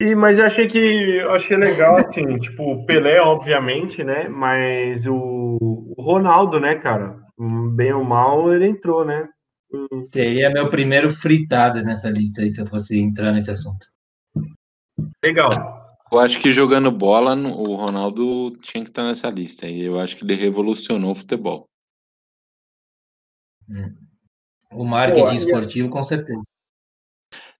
E, mas eu achei que eu achei legal, assim, tipo, o Pelé, obviamente, né? Mas o, o Ronaldo, né, cara? Bem ou mal, ele entrou, né? Seria meu primeiro fritado nessa lista aí, se eu fosse entrar nesse assunto. Legal. Eu acho que jogando bola, o Ronaldo tinha que estar nessa lista. E eu acho que ele revolucionou o futebol. O marketing Pô, esportivo, com certeza.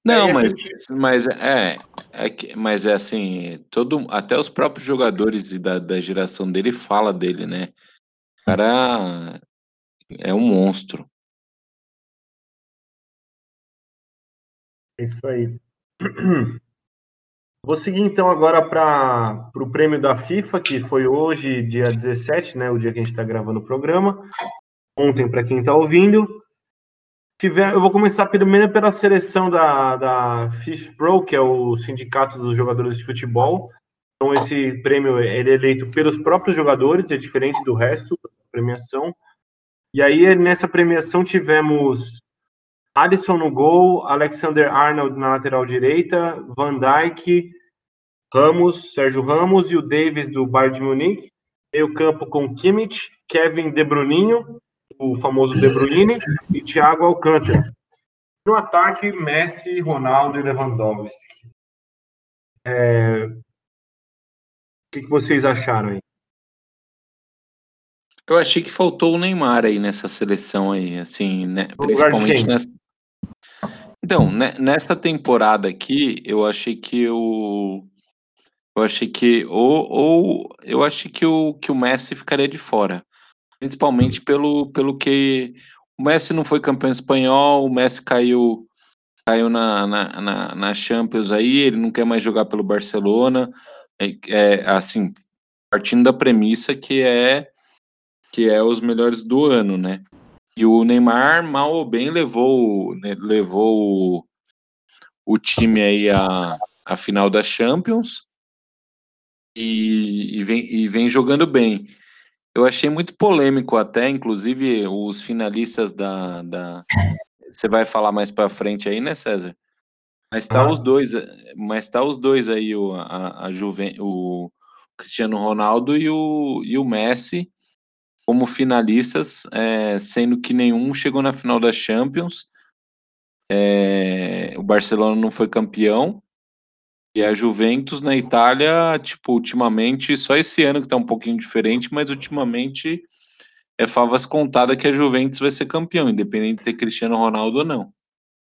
Não, É, mas, mas é, é que- mas é assim, todo, até os próprios jogadores da, da geração dele fala dele, né? O cara é um monstro. É isso aí. Vou seguir então agora para o prêmio da FIFA, que foi hoje, dia 17, né? O dia que a gente está gravando o programa. Ontem, para quem está ouvindo. Tiver, eu vou começar primeiro pela seleção da, da FIFPro, que é o sindicato dos jogadores de futebol. Então, esse prêmio é eleito pelos próprios jogadores, é diferente do resto da premiação. E aí, nessa premiação, tivemos Alisson no gol, Alexander Arnold na lateral direita, Van Dijk, Ramos, Sérgio Ramos e o Davis do Bayern de Munique. Meio campo com Kimmich, Kevin De Bruninho, o famoso De Bruyne, e Thiago Alcântara. No ataque, Messi, Ronaldo e Lewandowski. É, O que, que vocês acharam aí? Eu achei que faltou o Neymar aí nessa seleção aí, assim, né? Principalmente nessa. Então, né, nessa temporada aqui, eu achei que o. Eu achei que. Ou, ou eu achei que o, que o Messi ficaria de fora. Principalmente pelo, pelo que. O Messi não foi campeão espanhol, o Messi caiu. Caiu na, na, na, na Champions aí, ele não quer mais jogar pelo Barcelona. É, é, assim, partindo da premissa que é que é os melhores do ano, né? E o Neymar, mal ou bem, levou, né, levou o, o time aí à, à final da Champions e, e, vem, e vem jogando bem. Eu achei muito polêmico até, inclusive os finalistas da, da... você vai falar mais para frente aí, né, César? Mas tá Ah. os dois, mas tá os dois aí o a, a Juven, o Cristiano Ronaldo e o, e o Messi como finalistas, é, sendo que nenhum chegou na final da Champions. É, o Barcelona não foi campeão. E a Juventus na Itália, tipo, ultimamente, só esse ano que tá um pouquinho diferente, mas ultimamente é favas contada que a Juventus vai ser campeão, independente de ter Cristiano Ronaldo ou não.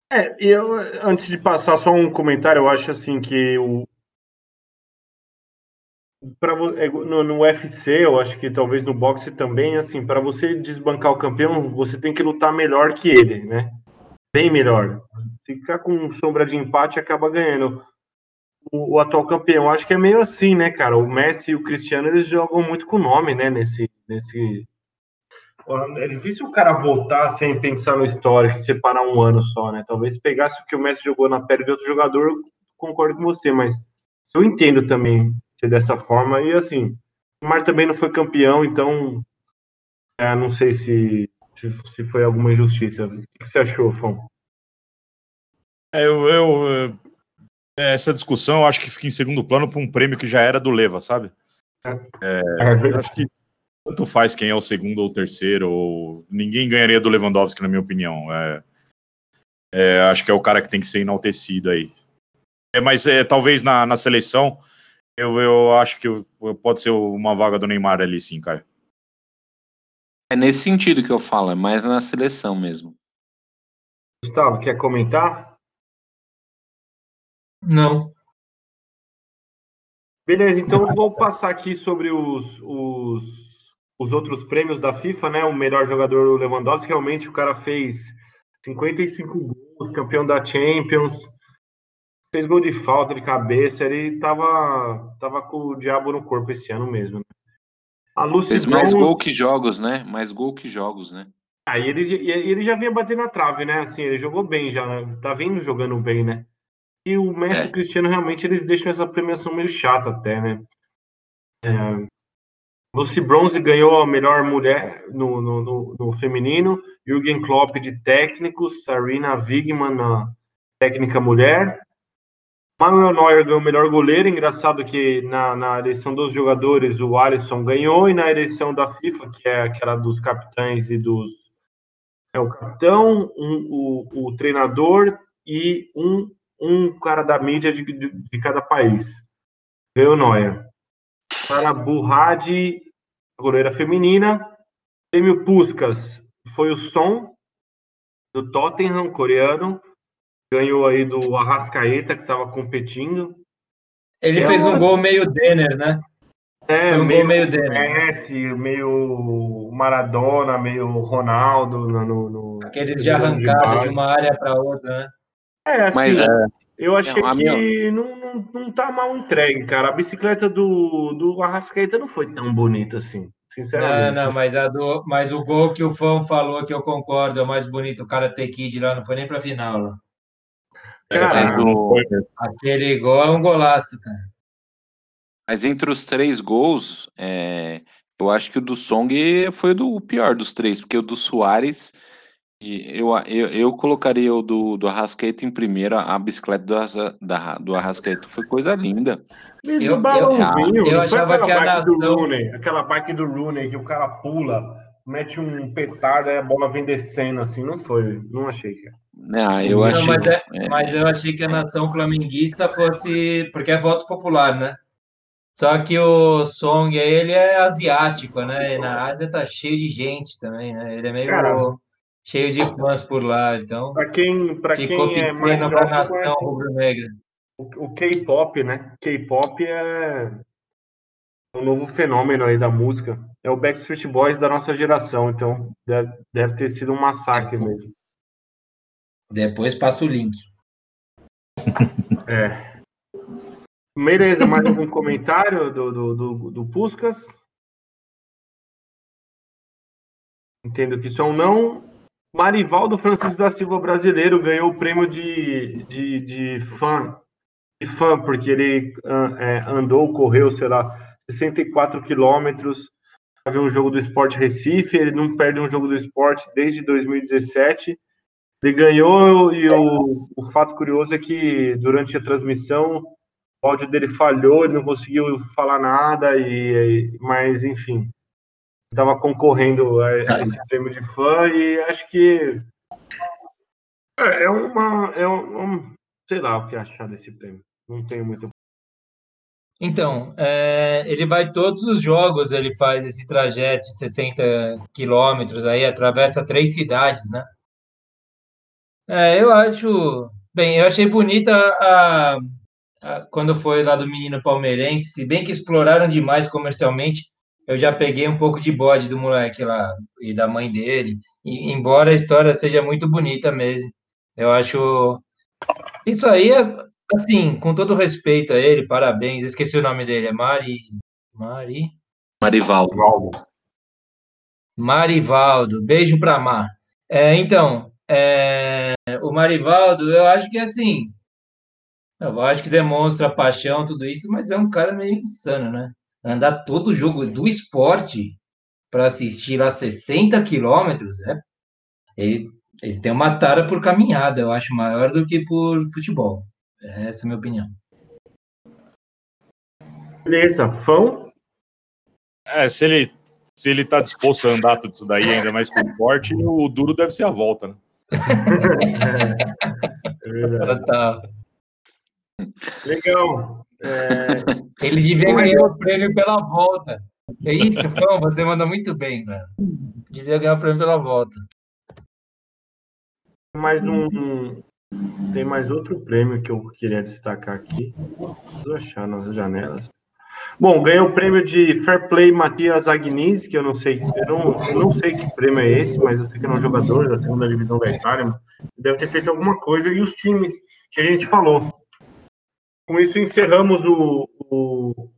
É, eu, antes de passar só um comentário, eu acho assim que o. Vo- é, no, no UFC, eu acho que talvez no boxe também, assim, para você desbancar o campeão, você tem que lutar melhor que ele, né? Bem melhor. Ficar com sombra de empate acaba ganhando. O, o atual campeão, acho que é meio assim, né, cara? O Messi e o Cristiano, eles jogam muito com o nome, né? Nesse, nesse, é difícil o cara voltar sem pensar no histórico, separar um ano só, né? Talvez pegasse o que o Messi jogou na pele de outro jogador, concordo com você, mas eu entendo também ser dessa forma. E assim, o Mar também não foi campeão, então é, não sei se, se, foi alguma injustiça. O que você achou, Fão? É, Eu, eu, é, essa discussão eu acho que fica em segundo plano para um prêmio que já era do Leva, sabe? É, Eu acho que tanto faz quem é o segundo ou o terceiro, ou ninguém ganharia do Lewandowski, na minha opinião. É, é, acho que é o cara que tem que ser enaltecido aí. É, mas é, talvez na, na seleção, eu, eu acho que eu- pode ser uma vaga do Neymar ali, sim, Caio. É nesse sentido que eu falo, é mais na seleção mesmo. Gustavo, quer comentar? Não. Beleza, então eu vou passar aqui sobre os, os, os outros prêmios da FIFA, né? O melhor jogador, o Lewandowski, realmente o cara fez 55 gols, campeão da Champions, fez gol de falta, de cabeça, ele tava, tava com o diabo no corpo esse ano mesmo. né? A Lucy Fez mais Bronze- gol que jogos, né? Mais gol que jogos, né? Aí ele, e ele já vinha bater na trave, né? Assim, ele jogou bem já, né? tá vindo jogando bem, né? E o Messi e É. o Cristiano realmente eles deixam essa premiação meio chata até, né? É, Lucy Bronze ganhou a melhor mulher no, no, no, no feminino, Jürgen Klopp de técnico, Sarina Wigman na técnica mulher. Manuel Neuer ganhou o melhor goleiro. Engraçado que na, na eleição dos jogadores o Alisson ganhou, e na eleição da FIFA, que é aquela dos capitães e dos. É o capitão, um, o, o treinador e um, um cara da mídia de, de, de cada país. Ganhou Neuer. Para Burradi, goleira feminina. Prêmio Puskas foi o Som, do Tottenham, coreano. Ganhou aí do Arrascaeta, que estava competindo. Ele É fez um uma- gol meio Denner, né? É, Foi um meio, gol meio Denner. Messi, meio Maradona, meio Ronaldo. No, no, no- Aqueles de arrancada de base. uma área para outra, né? É, assim, Mas é, eu achei a que minha- não, não, não tá mal entregue, cara. A bicicleta do, do Arrascaeta não foi tão bonita assim, Não, sinceramente. não, mas, a do, mas o gol que o Fão falou que eu concordo, é o mais bonito, o cara ter Kid lá, não foi nem pra final lá. Cara, mas, o- Aquele gol é um golaço, cara. mas entre os três gols, é, eu acho que o do Song foi o do- o pior dos três, porque o do Soares, e eu, eu, eu colocaria o do, do Arrascaeta em primeiro, a bicicleta do, da, do Arrascaeta foi coisa linda. Mesmo Eu- balãozinho, eu- eu foi achava aquela que a bike do nação- Rooney, aquela bike do Rooney que o cara pula, mete um petardo e a bola vem descendo assim, não foi, não achei, cara. Né, eu Não, achei. mas, é- é, mas eu achei que a nação flamenguista fosse. Porque é voto popular, né? Só que o Song, ele é asiático, né? E na Ásia tá cheio de gente também, né? Ele é meio Cara. cheio de fãs por lá, então Pra quem, pra ficou quem é mais pra nação rubro-negra. o, o K-pop, né? K-pop é um novo fenômeno aí da música. É o Backstreet Boys da nossa geração, então deve, deve ter sido um massacre mesmo. Depois passa o link. É. Beleza, mais algum comentário do, do, do, do Puskas? Entendo que isso é um não. Marivaldo Francisco da Silva brasileiro ganhou o prêmio de, de, de fã, de fã, porque ele ah, é, andou, correu, sei lá, 64 quilômetros ver um jogo do Sport Recife, ele não perde um jogo do Sport desde 2017. Ele ganhou e o, o fato curioso é que durante a transmissão o áudio dele falhou, ele não conseguiu falar nada, e, mas enfim, estava concorrendo a, a esse prêmio de fã e acho que é é uma, é um, sei lá o que achar desse prêmio. Não tenho muito. Então, é, ele vai todos os jogos, ele faz esse trajeto de 60 quilômetros aí, atravessa três cidades, né? É, eu acho. Bem, eu achei bonita a, a- quando foi lá do menino palmeirense, se bem que exploraram demais comercialmente, eu já peguei um pouco de bode do moleque lá e da mãe dele, e, embora a história seja muito bonita mesmo. Eu acho. Isso aí é, assim, com todo respeito a ele, parabéns. Esqueci o nome dele, é Mari. Mari. Marivaldo. Marivaldo, beijo pra Mar. É, então, é, o Marivaldo, eu acho que assim, eu acho que demonstra paixão, tudo isso, mas é um cara meio insano, né? Andar todo jogo do esporte para assistir lá 60 quilômetros, é, ele, ele tem uma tara por caminhada, eu acho maior do que por futebol. Essa é a minha opinião. Beleza, fã? É, se ele, se ele tá disposto a andar tudo isso daí, ainda mais com o porte, o duro deve ser a volta, né? É verdade. Total. Legal. É, Ele devia ganhar o prêmio pela volta. É isso, Fão, você manda muito bem, cara. Devia ganhar o prêmio pela volta. mais um. Tem mais outro prêmio que eu queria destacar aqui. Preciso achar nas janelas. Bom, ganhou o prêmio de Fair Play Matias Agnis, que eu não sei, eu não, eu não sei que prêmio é esse, mas eu sei que é um jogador da segunda divisão da Itália. Deve ter feito alguma coisa e os times que a gente falou. Com isso encerramos o, o-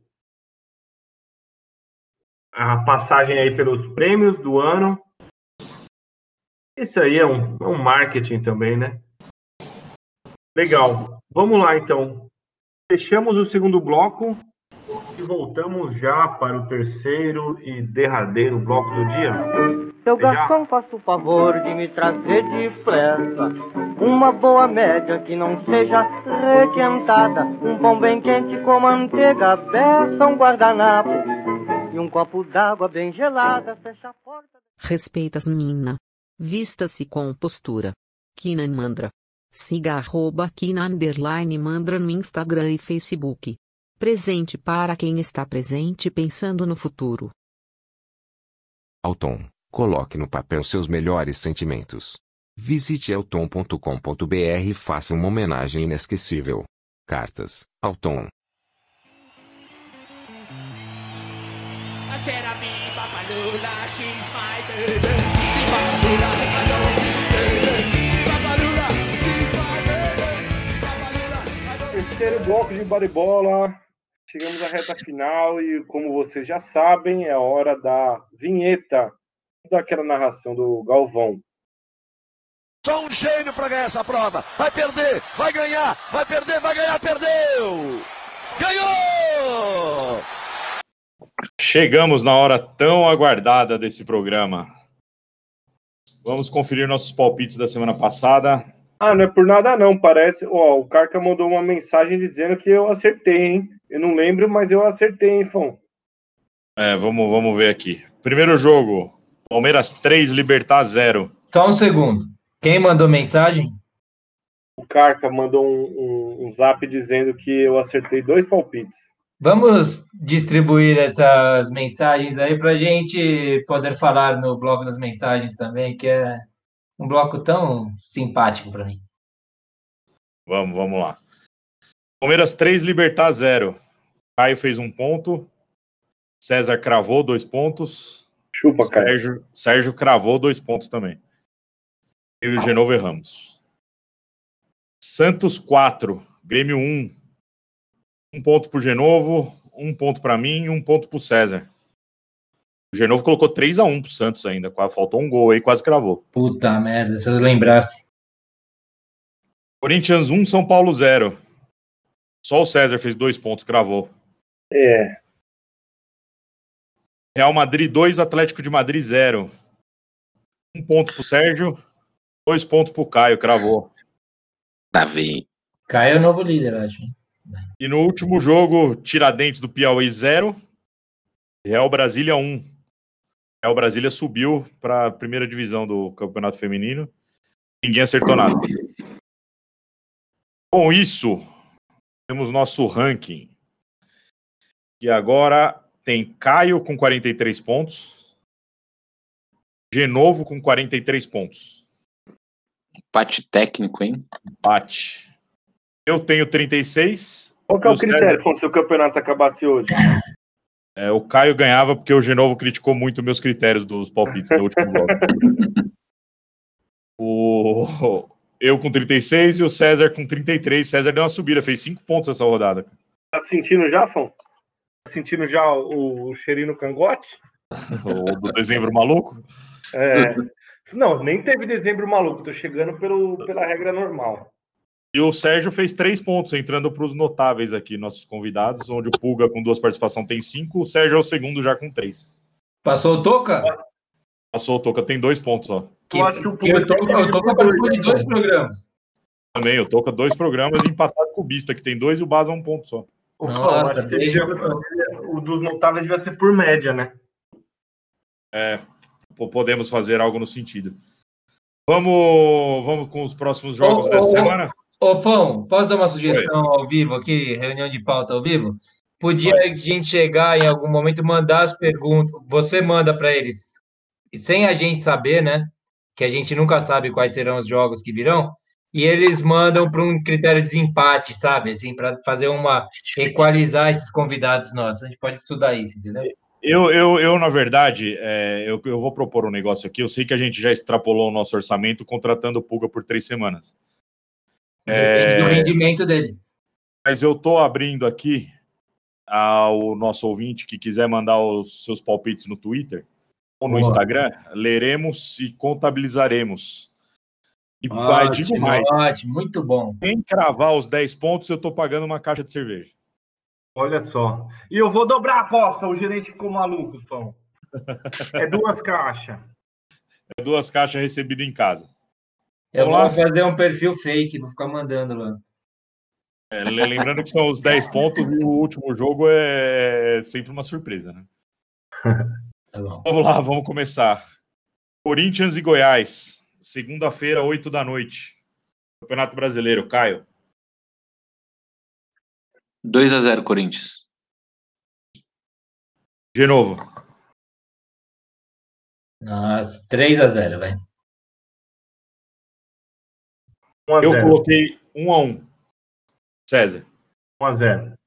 a passagem aí pelos prêmios do ano. Isso aí é um, é um marketing também, né? Legal. Vamos lá, então. Fechamos o segundo bloco e voltamos já para o terceiro e derradeiro bloco do dia. Seu garçom, faça o favor de me trazer depressa uma boa média que não seja requentada, um pão bem quente com manteiga, beça, um guardanapo e um copo d'água bem gelada. Fecha a porta. Respeitas mina. Vista-se com postura. Kinan Mandra. Siga arroba Kina underline Mandra no Instagram e Facebook. Presente para quem está presente pensando no futuro. Alton, coloque no papel seus melhores sentimentos. Visite elton.com.br e faça uma homenagem inesquecível. Cartas, Alton. Terceiro bloco de baribola. Chegamos à reta final e, como vocês já sabem, é a hora da vinheta daquela narração do Galvão. Só um gênio para ganhar essa prova. Vai perder, vai ganhar, vai perder, vai ganhar, perdeu! Ganhou! Chegamos na hora tão aguardada desse programa. Vamos conferir nossos palpites da semana passada. Ah, não é por nada não, parece. Ó, o Carca mandou uma mensagem dizendo que eu acertei, hein? Eu não lembro, mas eu acertei, hein, Fão? É, vamos, vamos ver aqui. Primeiro jogo: Palmeiras 3, Libertar 0. Só um segundo. Quem mandou mensagem? O Carca mandou um, um- um zap dizendo que eu acertei dois palpites. Vamos distribuir essas mensagens aí para a gente poder falar no bloco das mensagens também, que é um bloco tão simpático para mim. Vamos, vamos lá. Palmeiras 3, Libertar 0. Caio fez um ponto. César cravou dois pontos. Chupa, cara. Sérgio, Sérgio cravou dois pontos também. Eu e o Genovo erramos. Santos 4, Grêmio 1. Um ponto pro Genovo, um ponto para mim e um ponto pro César. O Genovo colocou 3 a 1 pro Santos ainda. Faltou um gol aí, quase cravou. Puta merda, se eu lembrasse. Corinthians 1, São Paulo 0. Só o César fez dois pontos, cravou. É. Real Madrid 2, Atlético de Madrid 0. Um ponto pro Sérgio, dois pontos pro Caio, cravou. Davi. Caio é o novo líder, acho. E no último jogo, Tiradentes do Piauí 0, Real Brasília 1. Real Brasília subiu para a primeira divisão do Campeonato Feminino. Ninguém acertou nada. Com isso, temos nosso ranking. E agora tem Caio com 43 pontos. Genovo com 43 pontos. Empate técnico, hein? Empate. Eu tenho 36. Qual que é o E o César- critério quando se o campeonato acabasse hoje? É, o Caio ganhava porque o Genovo criticou muito meus critérios dos palpites no último bloco. O... Eu com 36 e o César com 33. César deu uma subida, fez 5 pontos essa rodada. Tá sentindo já, Fão? Tá sentindo já o, o cheirinho no cangote? O do dezembro maluco. É. Não, nem teve dezembro maluco, tô chegando pelo, pela regra normal. E o Sérgio fez 3 pontos, entrando para os notáveis aqui, nossos convidados, onde o Pulga com duas participações tem 5, o Sérgio é o segundo já com 3. Passou o Toca? Passou o Toca, tem dois pontos, ó. Eu acho que o E o Toca, participou de dois programas. Também, o Toca, dois programas empatado com o Bista, que tem dois e o Baza um ponto só. Nossa, pro o dos notáveis devia ser por média, né? É, po- podemos fazer algo no sentido. Vamos, vamos com os próximos jogos dessa ô, ô. semana? Ô, Fão, posso dar uma sugestão ao vivo aqui, reunião de pauta ao vivo? Podia a gente chegar em algum momento e mandar as perguntas, você manda para eles, sem a gente saber, né? Que a gente nunca sabe quais serão os jogos que virão, e eles mandam para um critério de desempate, sabe? Assim, para fazer uma. equalizar esses convidados nossos. A gente pode estudar isso, entendeu? Eu, eu, eu na verdade, é, eu, eu vou propor um negócio aqui. Eu sei que a gente já extrapolou o nosso orçamento contratando o Pulga por três semanas. Depende do É, rendimento dele. mas eu tô abrindo aqui ao nosso ouvinte que quiser mandar os seus palpites no Twitter ou no Boa. Instagram, leremos e contabilizaremos. E ah, digo Ótimo, mais, ótimo, muito bom. quem cravar os 10 pontos, eu tô pagando uma caixa de cerveja. Olha só. E eu vou dobrar a aposta, o gerente ficou maluco, Fão. É duas caixas. É duas caixas recebidas em casa. Eu Vamos lá? vou fazer um perfil fake, vou ficar mandando lá. É, le- lembrando que são os 10 pontos e o último jogo é sempre uma surpresa, né? Tá bom. Vamos lá, vamos começar. Corinthians e Goiás, segunda-feira, 8 da noite. Campeonato Brasileiro, Caio. 2 a 0 Corinthians. De novo. Nossa, 3 a 0 vai. 1 a Eu 0. coloquei 1 a 1 César. 1 a 0.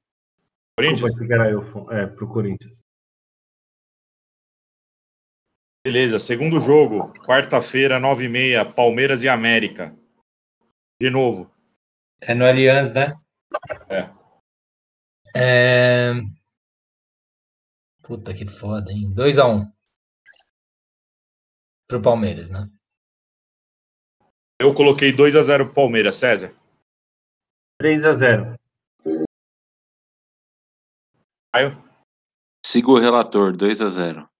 Corinthians? Desculpa, era eu. É, pro Corinthians. Beleza, segundo jogo, quarta-feira, 9h30, Palmeiras e América. De novo. É no Allianz, né? É. É... Puta que foda, hein? 2 a 1 Pro Palmeiras, né? Eu coloquei 2 a 0 Palmeiras, César. 3 a 0. Caio. Sigo o relator, 2 a 0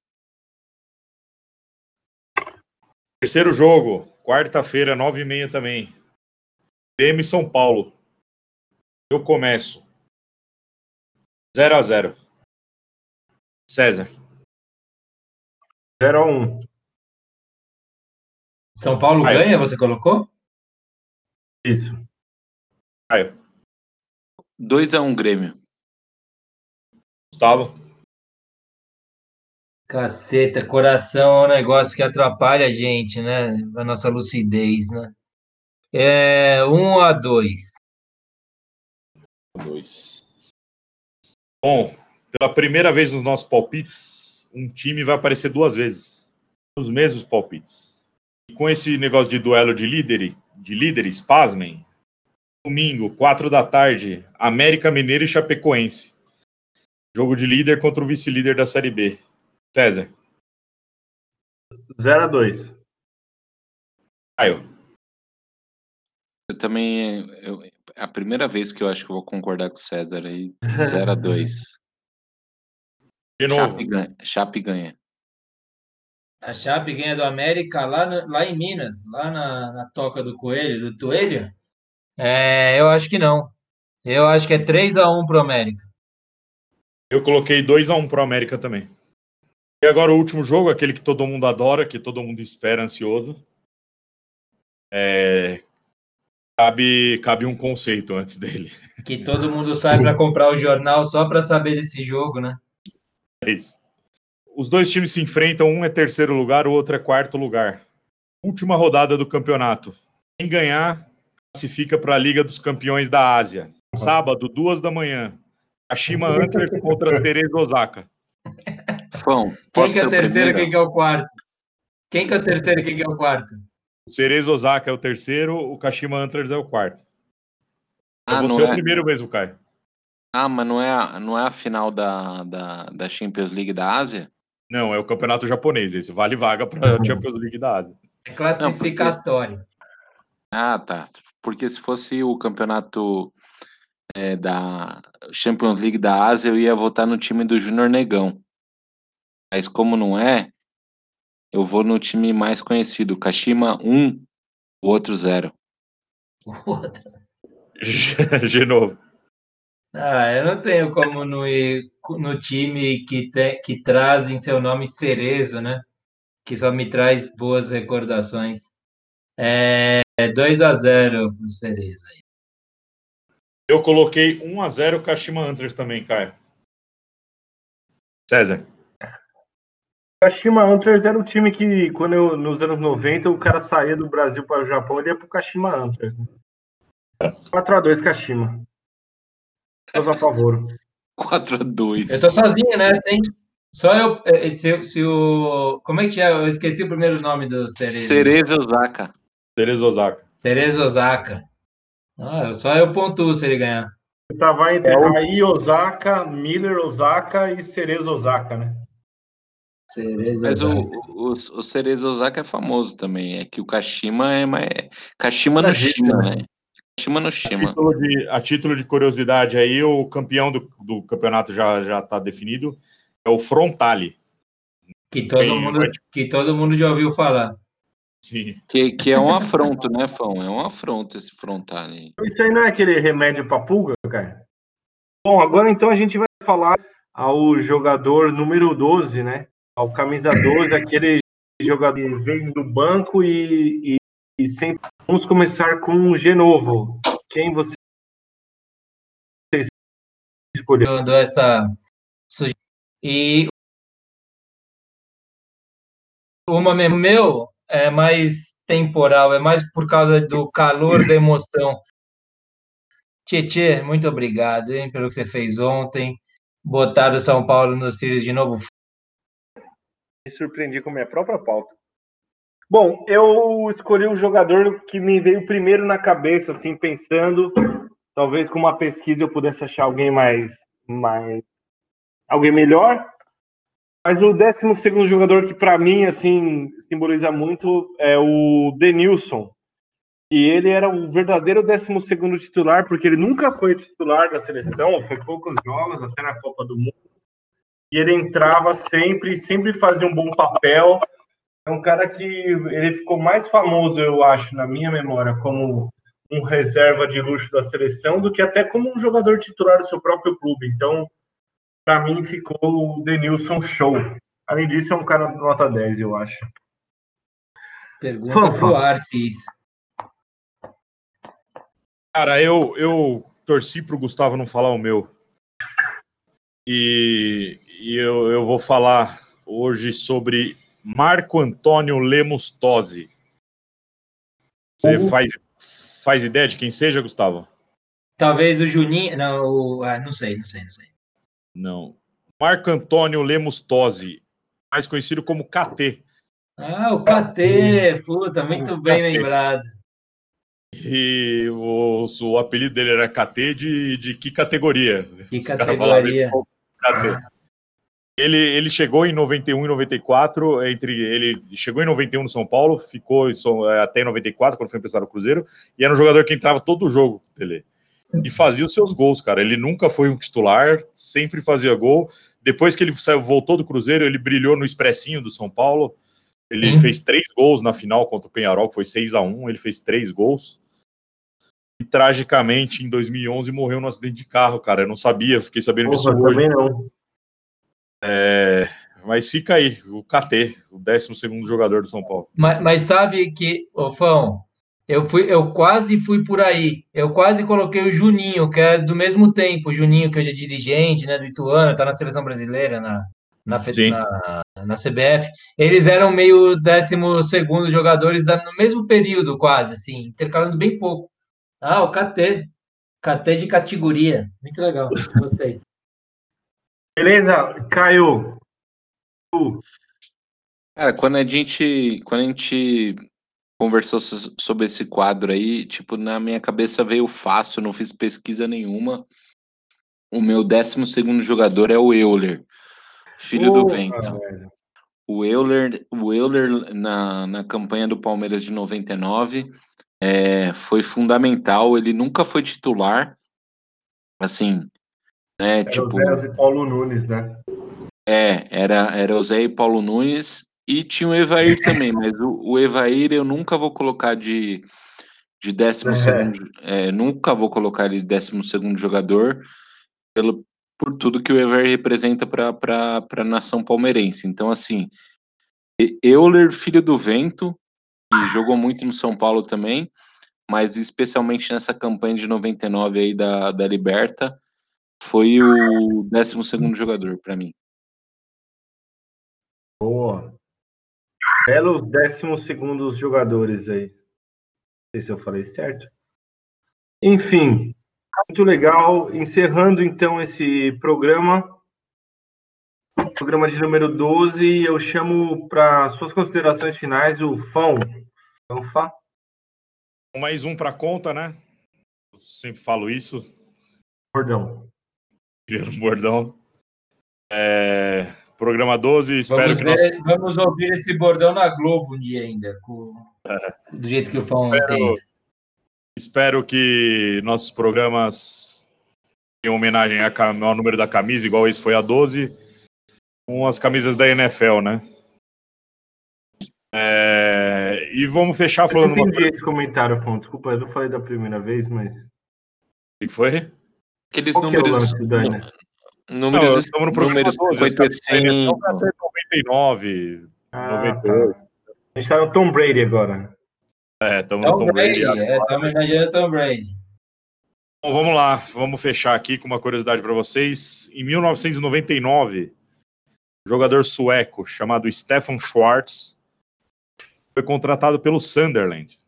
Terceiro jogo, quarta-feira, 9h30 também. Grêmio e São Paulo. Eu começo. 0 a 0 César. 0 a 1. São Paulo Caio. ganha, você colocou? Isso. Caio. 2 a 1 Grêmio. Gustavo. Caceta, coração é um negócio que atrapalha a gente, né? A nossa lucidez, né? É 1 a 2 2. Bom, pela primeira vez nos nossos palpites, um time vai aparecer duas vezes. Os mesmos palpites. E com esse negócio de duelo de líder, de líderes, pasmem. Domingo, 4 da tarde, América Mineiro e Chapecoense. Jogo de líder contra o vice-líder da Série B. César. 0 a 2. Caio. Eu também. Eu, é a primeira vez que eu acho que eu vou concordar com o César aí, 0 a 2 De novo. Chape ganha. Chape ganha. A Chape ganha do América lá, no- lá em Minas, lá na, na Toca do Coelho, do Toelho. É, eu acho que não. Eu acho que é 3x1 pro América. Eu coloquei 2x1 pro América também. E agora o último jogo, aquele que todo mundo adora, que todo mundo espera ansioso. É, Cabe, cabe um conceito antes dele. Que todo mundo sai para comprar o jornal só para saber desse jogo, né? É isso. Os dois times se enfrentam, um é terceiro lugar, o outro é quarto lugar. Última rodada do campeonato. Quem ganhar classifica para a Liga dos Campeões da Ásia. Sábado, duas da manhã. Kashima Antlers contra Cerezo Osaka. Fão, Quem que é o terceiro e quem que é o quarto? Quem que é o terceiro e quem que é o quarto? Cerezo Osaka é o terceiro, o Kashima Antlers é o quarto. Ah, Eu vou não ser é? o primeiro mesmo, Caio. Ah, mas não é, a- não é a final da, da, da Champions League da Ásia? Não, é o campeonato japonês. Esse vale vaga para a Champions League da Ásia. É classificatório. Ah, tá. Porque se fosse o campeonato é, da Champions League da Ásia, eu ia votar no time do Júnior Negão. Mas como não é, eu vou no time mais conhecido, Kashima 1, o outro 0. De novo. Ah, eu não tenho como não ir no time que, te, que traz em seu nome Cerezo, né? Que só me traz boas recordações. É 2 a 0 pro Cerezo aí. Eu coloquei 1x0 Kashima Antlers também, Caio. César. Kashima Antlers era o time que, quando eu, nos anos 90, o cara saía do Brasil para o Japão, ele ia pro Kashima Antlers. Né? 4x2 Kashima. Todos a favor. 4x2. Eu tô sozinho nessa, hein? Só eu. eh, Se, se o. Como é que é? Eu esqueci o primeiro nome do Cerezo. Cerezo Osaka. Cerezo Osaka. Cerezo Osaka. Ah, só eu pontuo se ele ganhar. Eu tava entre É o- Rai Osaka, Miller Osaka e Cerezo Osaka, né? Cerezo Mas o, Osaka. o, o Cerezo Osaka é famoso também. É que o Kashima é mais. Kashima no Shima, né? Kashima no A Shima. título, de, a título de curiosidade aí, o campeão do, do campeonato já já está definido. É o Frontale. Que todo, Quem mundo, vai- que todo mundo já ouviu falar. Sim. Que, que é um afronto, né, Fão? É um afronto esse frontale. Isso aí não é aquele remédio pra pulga, cara? Bom, agora então a gente vai falar ao jogador número 12, né? Ao camisa 12, aquele jogador que vem do banco e, e, e sempre. Vamos começar com o Genovo. Quem você escolheu? Eu dou essa suge- E uma mesmo meu é mais temporal, é mais por causa do calor da emoção. Tietê, muito obrigado, hein, pelo que você fez ontem. Botar o São Paulo nos trilhos de novo. Me surpreendi com a minha própria pauta. Bom, eu escolhi o jogador que me veio primeiro na cabeça, assim, pensando. Talvez com uma pesquisa eu pudesse achar alguém mais. mais alguém melhor. Mas o 12 jogador que, para mim, assim, simboliza muito é o Denilson. E ele era o verdadeiro 12 titular, porque ele nunca foi titular da seleção, foi poucos jogos, até na Copa do Mundo e ele entrava sempre, sempre fazia um bom papel. É um cara que ele ficou mais famoso, eu acho, na minha memória, como um reserva de luxo da seleção do que até como um jogador titular do seu próprio clube. Então, para mim, ficou o Denilson show. Além disso, é um cara nota 10, eu acho. Pergunta Fanfa. pro isso. Cara, eu, eu torci pro Gustavo não falar o meu. E, e eu, eu vou falar hoje sobre Marco Antônio Lemos Tosi. Você Uhum. faz, faz ideia de quem seja, Gustavo? Talvez o Juninho. Não, o- ah, não sei, não sei, não sei. Não. Marco Antônio Lemos Tosi, mais conhecido como KT. Ah, o KT, puta, muito bem KT. lembrado. E o, o apelido dele era KT de, de que categoria? Que Os falavam categoria. KT. Ele, ele chegou em 91 e 94, entre ele chegou em 91 no São Paulo, ficou em São- eh, até em 94, quando foi emprestado ao Cruzeiro, e era um jogador que entrava todo jogo, Tele. E fazia os seus gols, cara. Ele nunca foi um titular, sempre fazia gol. Depois que ele saiu, voltou do Cruzeiro, ele brilhou no expressinho do São Paulo. Ele Sim. fez três gols na final contra o Penharol, que foi 6 a 1 Ele fez três gols. E tragicamente, em 2011, morreu num acidente de carro, cara. Eu não sabia, fiquei sabendo disso hoje. também não. É, mas fica aí, o KT, o 12 jogador do São Paulo. Mas, mas sabe que, ô Fão, eu fui, eu quase fui por aí. Eu quase coloquei o Juninho, que é do mesmo tempo, o Juninho, que hoje é dirigente, né, do Ituano, tá na seleção brasileira, na, na, na, na CBF. Eles eram meio décimo segundo jogadores da- no mesmo período, quase, assim, intercalando bem pouco. Ah, o KT. KT de categoria. Muito legal, gostei. Beleza, Caio. Cara, quando a gente, quando a gente conversou so- sobre esse quadro aí, tipo, na minha cabeça veio fácil, não fiz pesquisa nenhuma. O meu 12 segundo jogador é o Euler, filho do vento. velho. O Euler, o Euler na, na campanha do Palmeiras de 99 é, foi fundamental. Ele nunca foi titular, assim, né? Era tipo, o Zé e Paulo Nunes, né? é, era, era o Zé e Paulo Nunes e tinha o Evair também, mas o, o Evair eu nunca vou colocar de, de décimo É. segundo, é, nunca vou colocar ele de décimo segundo jogador pelo, por tudo que o Evair representa para a nação palmeirense. Então, assim, Euler, filho do vento, que jogou muito no São Paulo também, mas especialmente nessa campanha de 99 aí da, da Liberta, foi o décimo segundo jogador para mim. Boa. Belos décimos segundos jogadores aí. Não sei se eu falei certo. Enfim, muito legal. Encerrando então esse programa. Programa de número 12. Eu chamo para suas considerações finais o Fão. Fanfa. Mais um para conta, né? Eu sempre falo isso, Perdão. Criando bordão. É, programa 12, espero Vamos, que nós. ver- vamos ouvir esse bordão na Globo um dia ainda, com- do jeito que o Fão Espero- entende. Espero que nossos programas, em homenagem ao número da camisa, igual esse foi a 12, com as camisas da NFL, né? É, e vamos fechar Eu falando não uma entendi esse comentário, Fão. Desculpa, eu não falei da primeira vez, mas. O que foi? Aqueles Qual que é o números, lance, Dani? Não, números, estamos no programa números 12, os caras da NFL 55. vai até 99, Ah, 98. tá. A gente tá no Tom Brady agora. É, estamos no Tom Tom Brady. Brady, é, tá homenageando Tom Brady. Bom, vamos lá, vamos fechar aqui com uma curiosidade para vocês. Em 1999, um jogador sueco chamado Stefan Schwartz foi contratado pelo Sunderland.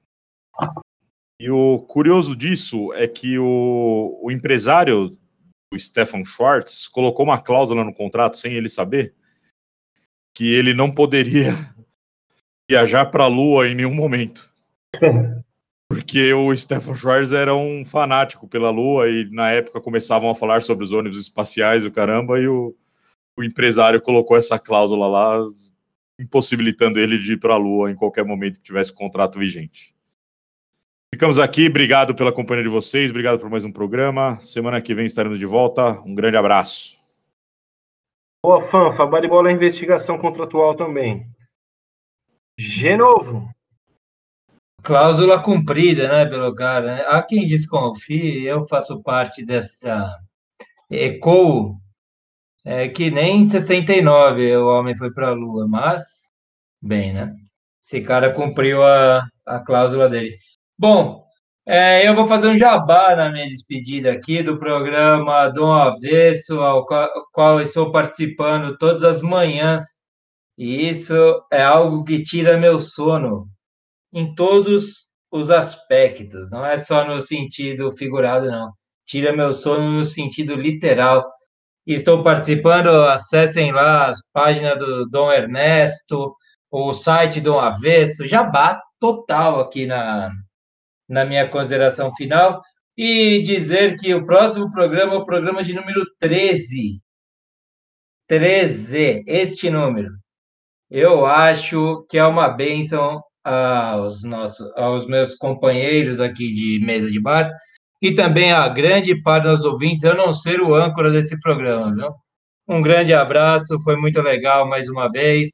E o curioso disso é que o, o empresário do Stefan Schwartz colocou uma cláusula no contrato, sem ele saber, que ele não poderia viajar para a Lua em nenhum momento. Porque o Stefan Schwartz era um fanático pela Lua e na época começavam a falar sobre os ônibus espaciais e o caramba, e o, o empresário colocou essa cláusula lá, impossibilitando ele de ir para a Lua em qualquer momento que tivesse contrato vigente. Ficamos aqui, obrigado pela companhia de vocês, obrigado por mais um programa. Semana que vem estaremos de volta. Um grande abraço. Boa, Fanfa. Baribola é investigação contratual também. Genovo. Cláusula cumprida, né, pelo cara. né? Há quem desconfie, eu faço parte dessa ECO, é, que nem em 69 o homem foi para a Lua, mas, bem, né? Esse cara cumpriu a, a cláusula dele. Bom, é, eu vou fazer um jabá na minha despedida aqui do programa Dom Avesso, ao qual, qual estou participando todas as manhãs, e isso é algo que tira meu sono em todos os aspectos, não é só no sentido figurado, não. Tira meu sono no sentido literal. Estou participando, acessem lá as páginas do Dom Ernesto, o site Dom Avesso, jabá total aqui na, na minha consideração final. E dizer que o próximo programa é o programa de número 13. 13, este número. Eu acho que é uma bênção aos, nossos, aos meus companheiros aqui de mesa de bar e também a grande parte dos ouvintes, eu não ser o âncora desse programa, viu? Um grande abraço, foi muito legal mais uma vez.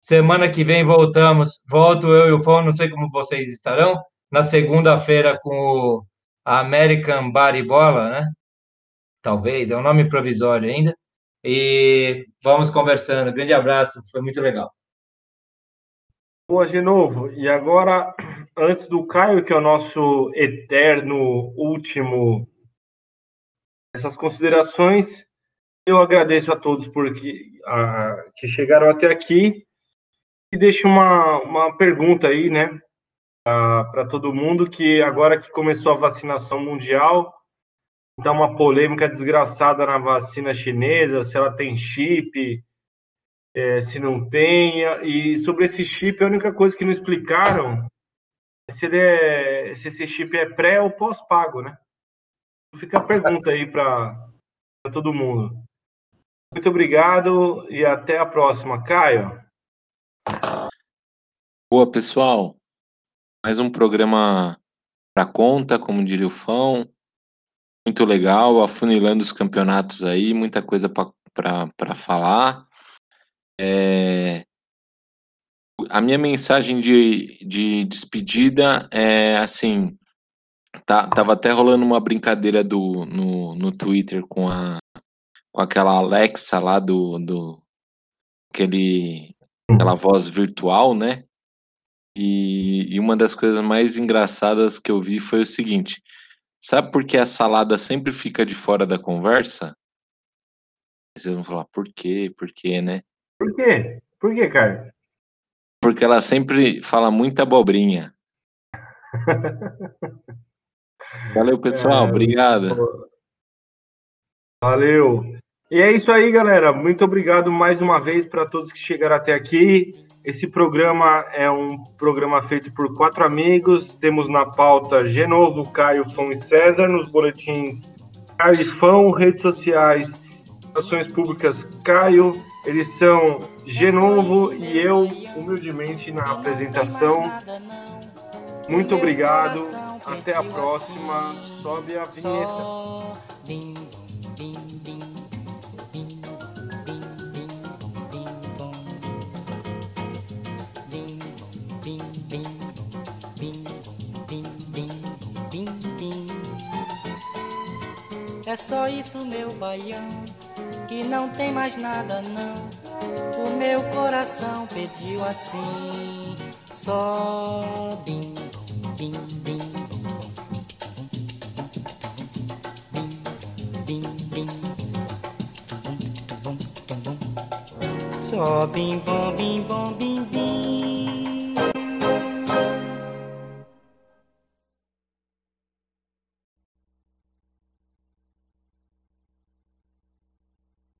Semana que vem voltamos. Volto eu e o Fão, não sei como vocês estarão, na segunda-feira com o American Bola, né? Talvez, é um nome provisório ainda. E vamos conversando. Grande abraço, foi muito legal. Boa, de novo. E agora, antes do Caio, que é o nosso eterno último, essas considerações, eu agradeço a todos porque a, que chegaram até aqui e deixo uma, uma pergunta aí, né, para todo mundo que agora que começou a vacinação mundial, então uma polêmica desgraçada na vacina chinesa, se ela tem chip, é, se não tem. E sobre esse chip, a única coisa que não explicaram é se, ele é, se esse chip é pré ou pós-pago, né? Fica a pergunta aí para todo mundo. Muito obrigado e até a próxima. Caio. Boa, pessoal. Mais um programa para conta, como diria o Fão. Muito legal, afunilando os campeonatos aí, muita coisa para falar. É, a minha mensagem de, de despedida é assim. Tá, tava até rolando uma brincadeira do, no, no Twitter com, a, com aquela Alexa lá do, do aquele, aquela voz virtual, né? E, e uma das coisas mais engraçadas que eu vi foi o seguinte: sabe por que a salada sempre fica de fora da conversa? Vocês vão falar, por quê? Por quê, né? Por quê? Por quê, Caio? Porque ela sempre fala muita abobrinha. Valeu, pessoal. É, obrigado. Valeu. E é isso aí, galera. Muito obrigado mais uma vez para todos que chegaram até aqui. Esse programa é um programa feito por quatro amigos. Temos na pauta Genovo, Caio, Fão e César. Nos boletins Caio e Fão, redes sociais, ações públicas Caio, eles são Genovo e eu, humildemente, na apresentação. Muito obrigado. Até a próxima. Sobe a vinheta. É só isso, meu baião que não tem mais nada não. O meu coração pediu assim, só bim, bim, bim. Só bim, bom, bim, bom, bim.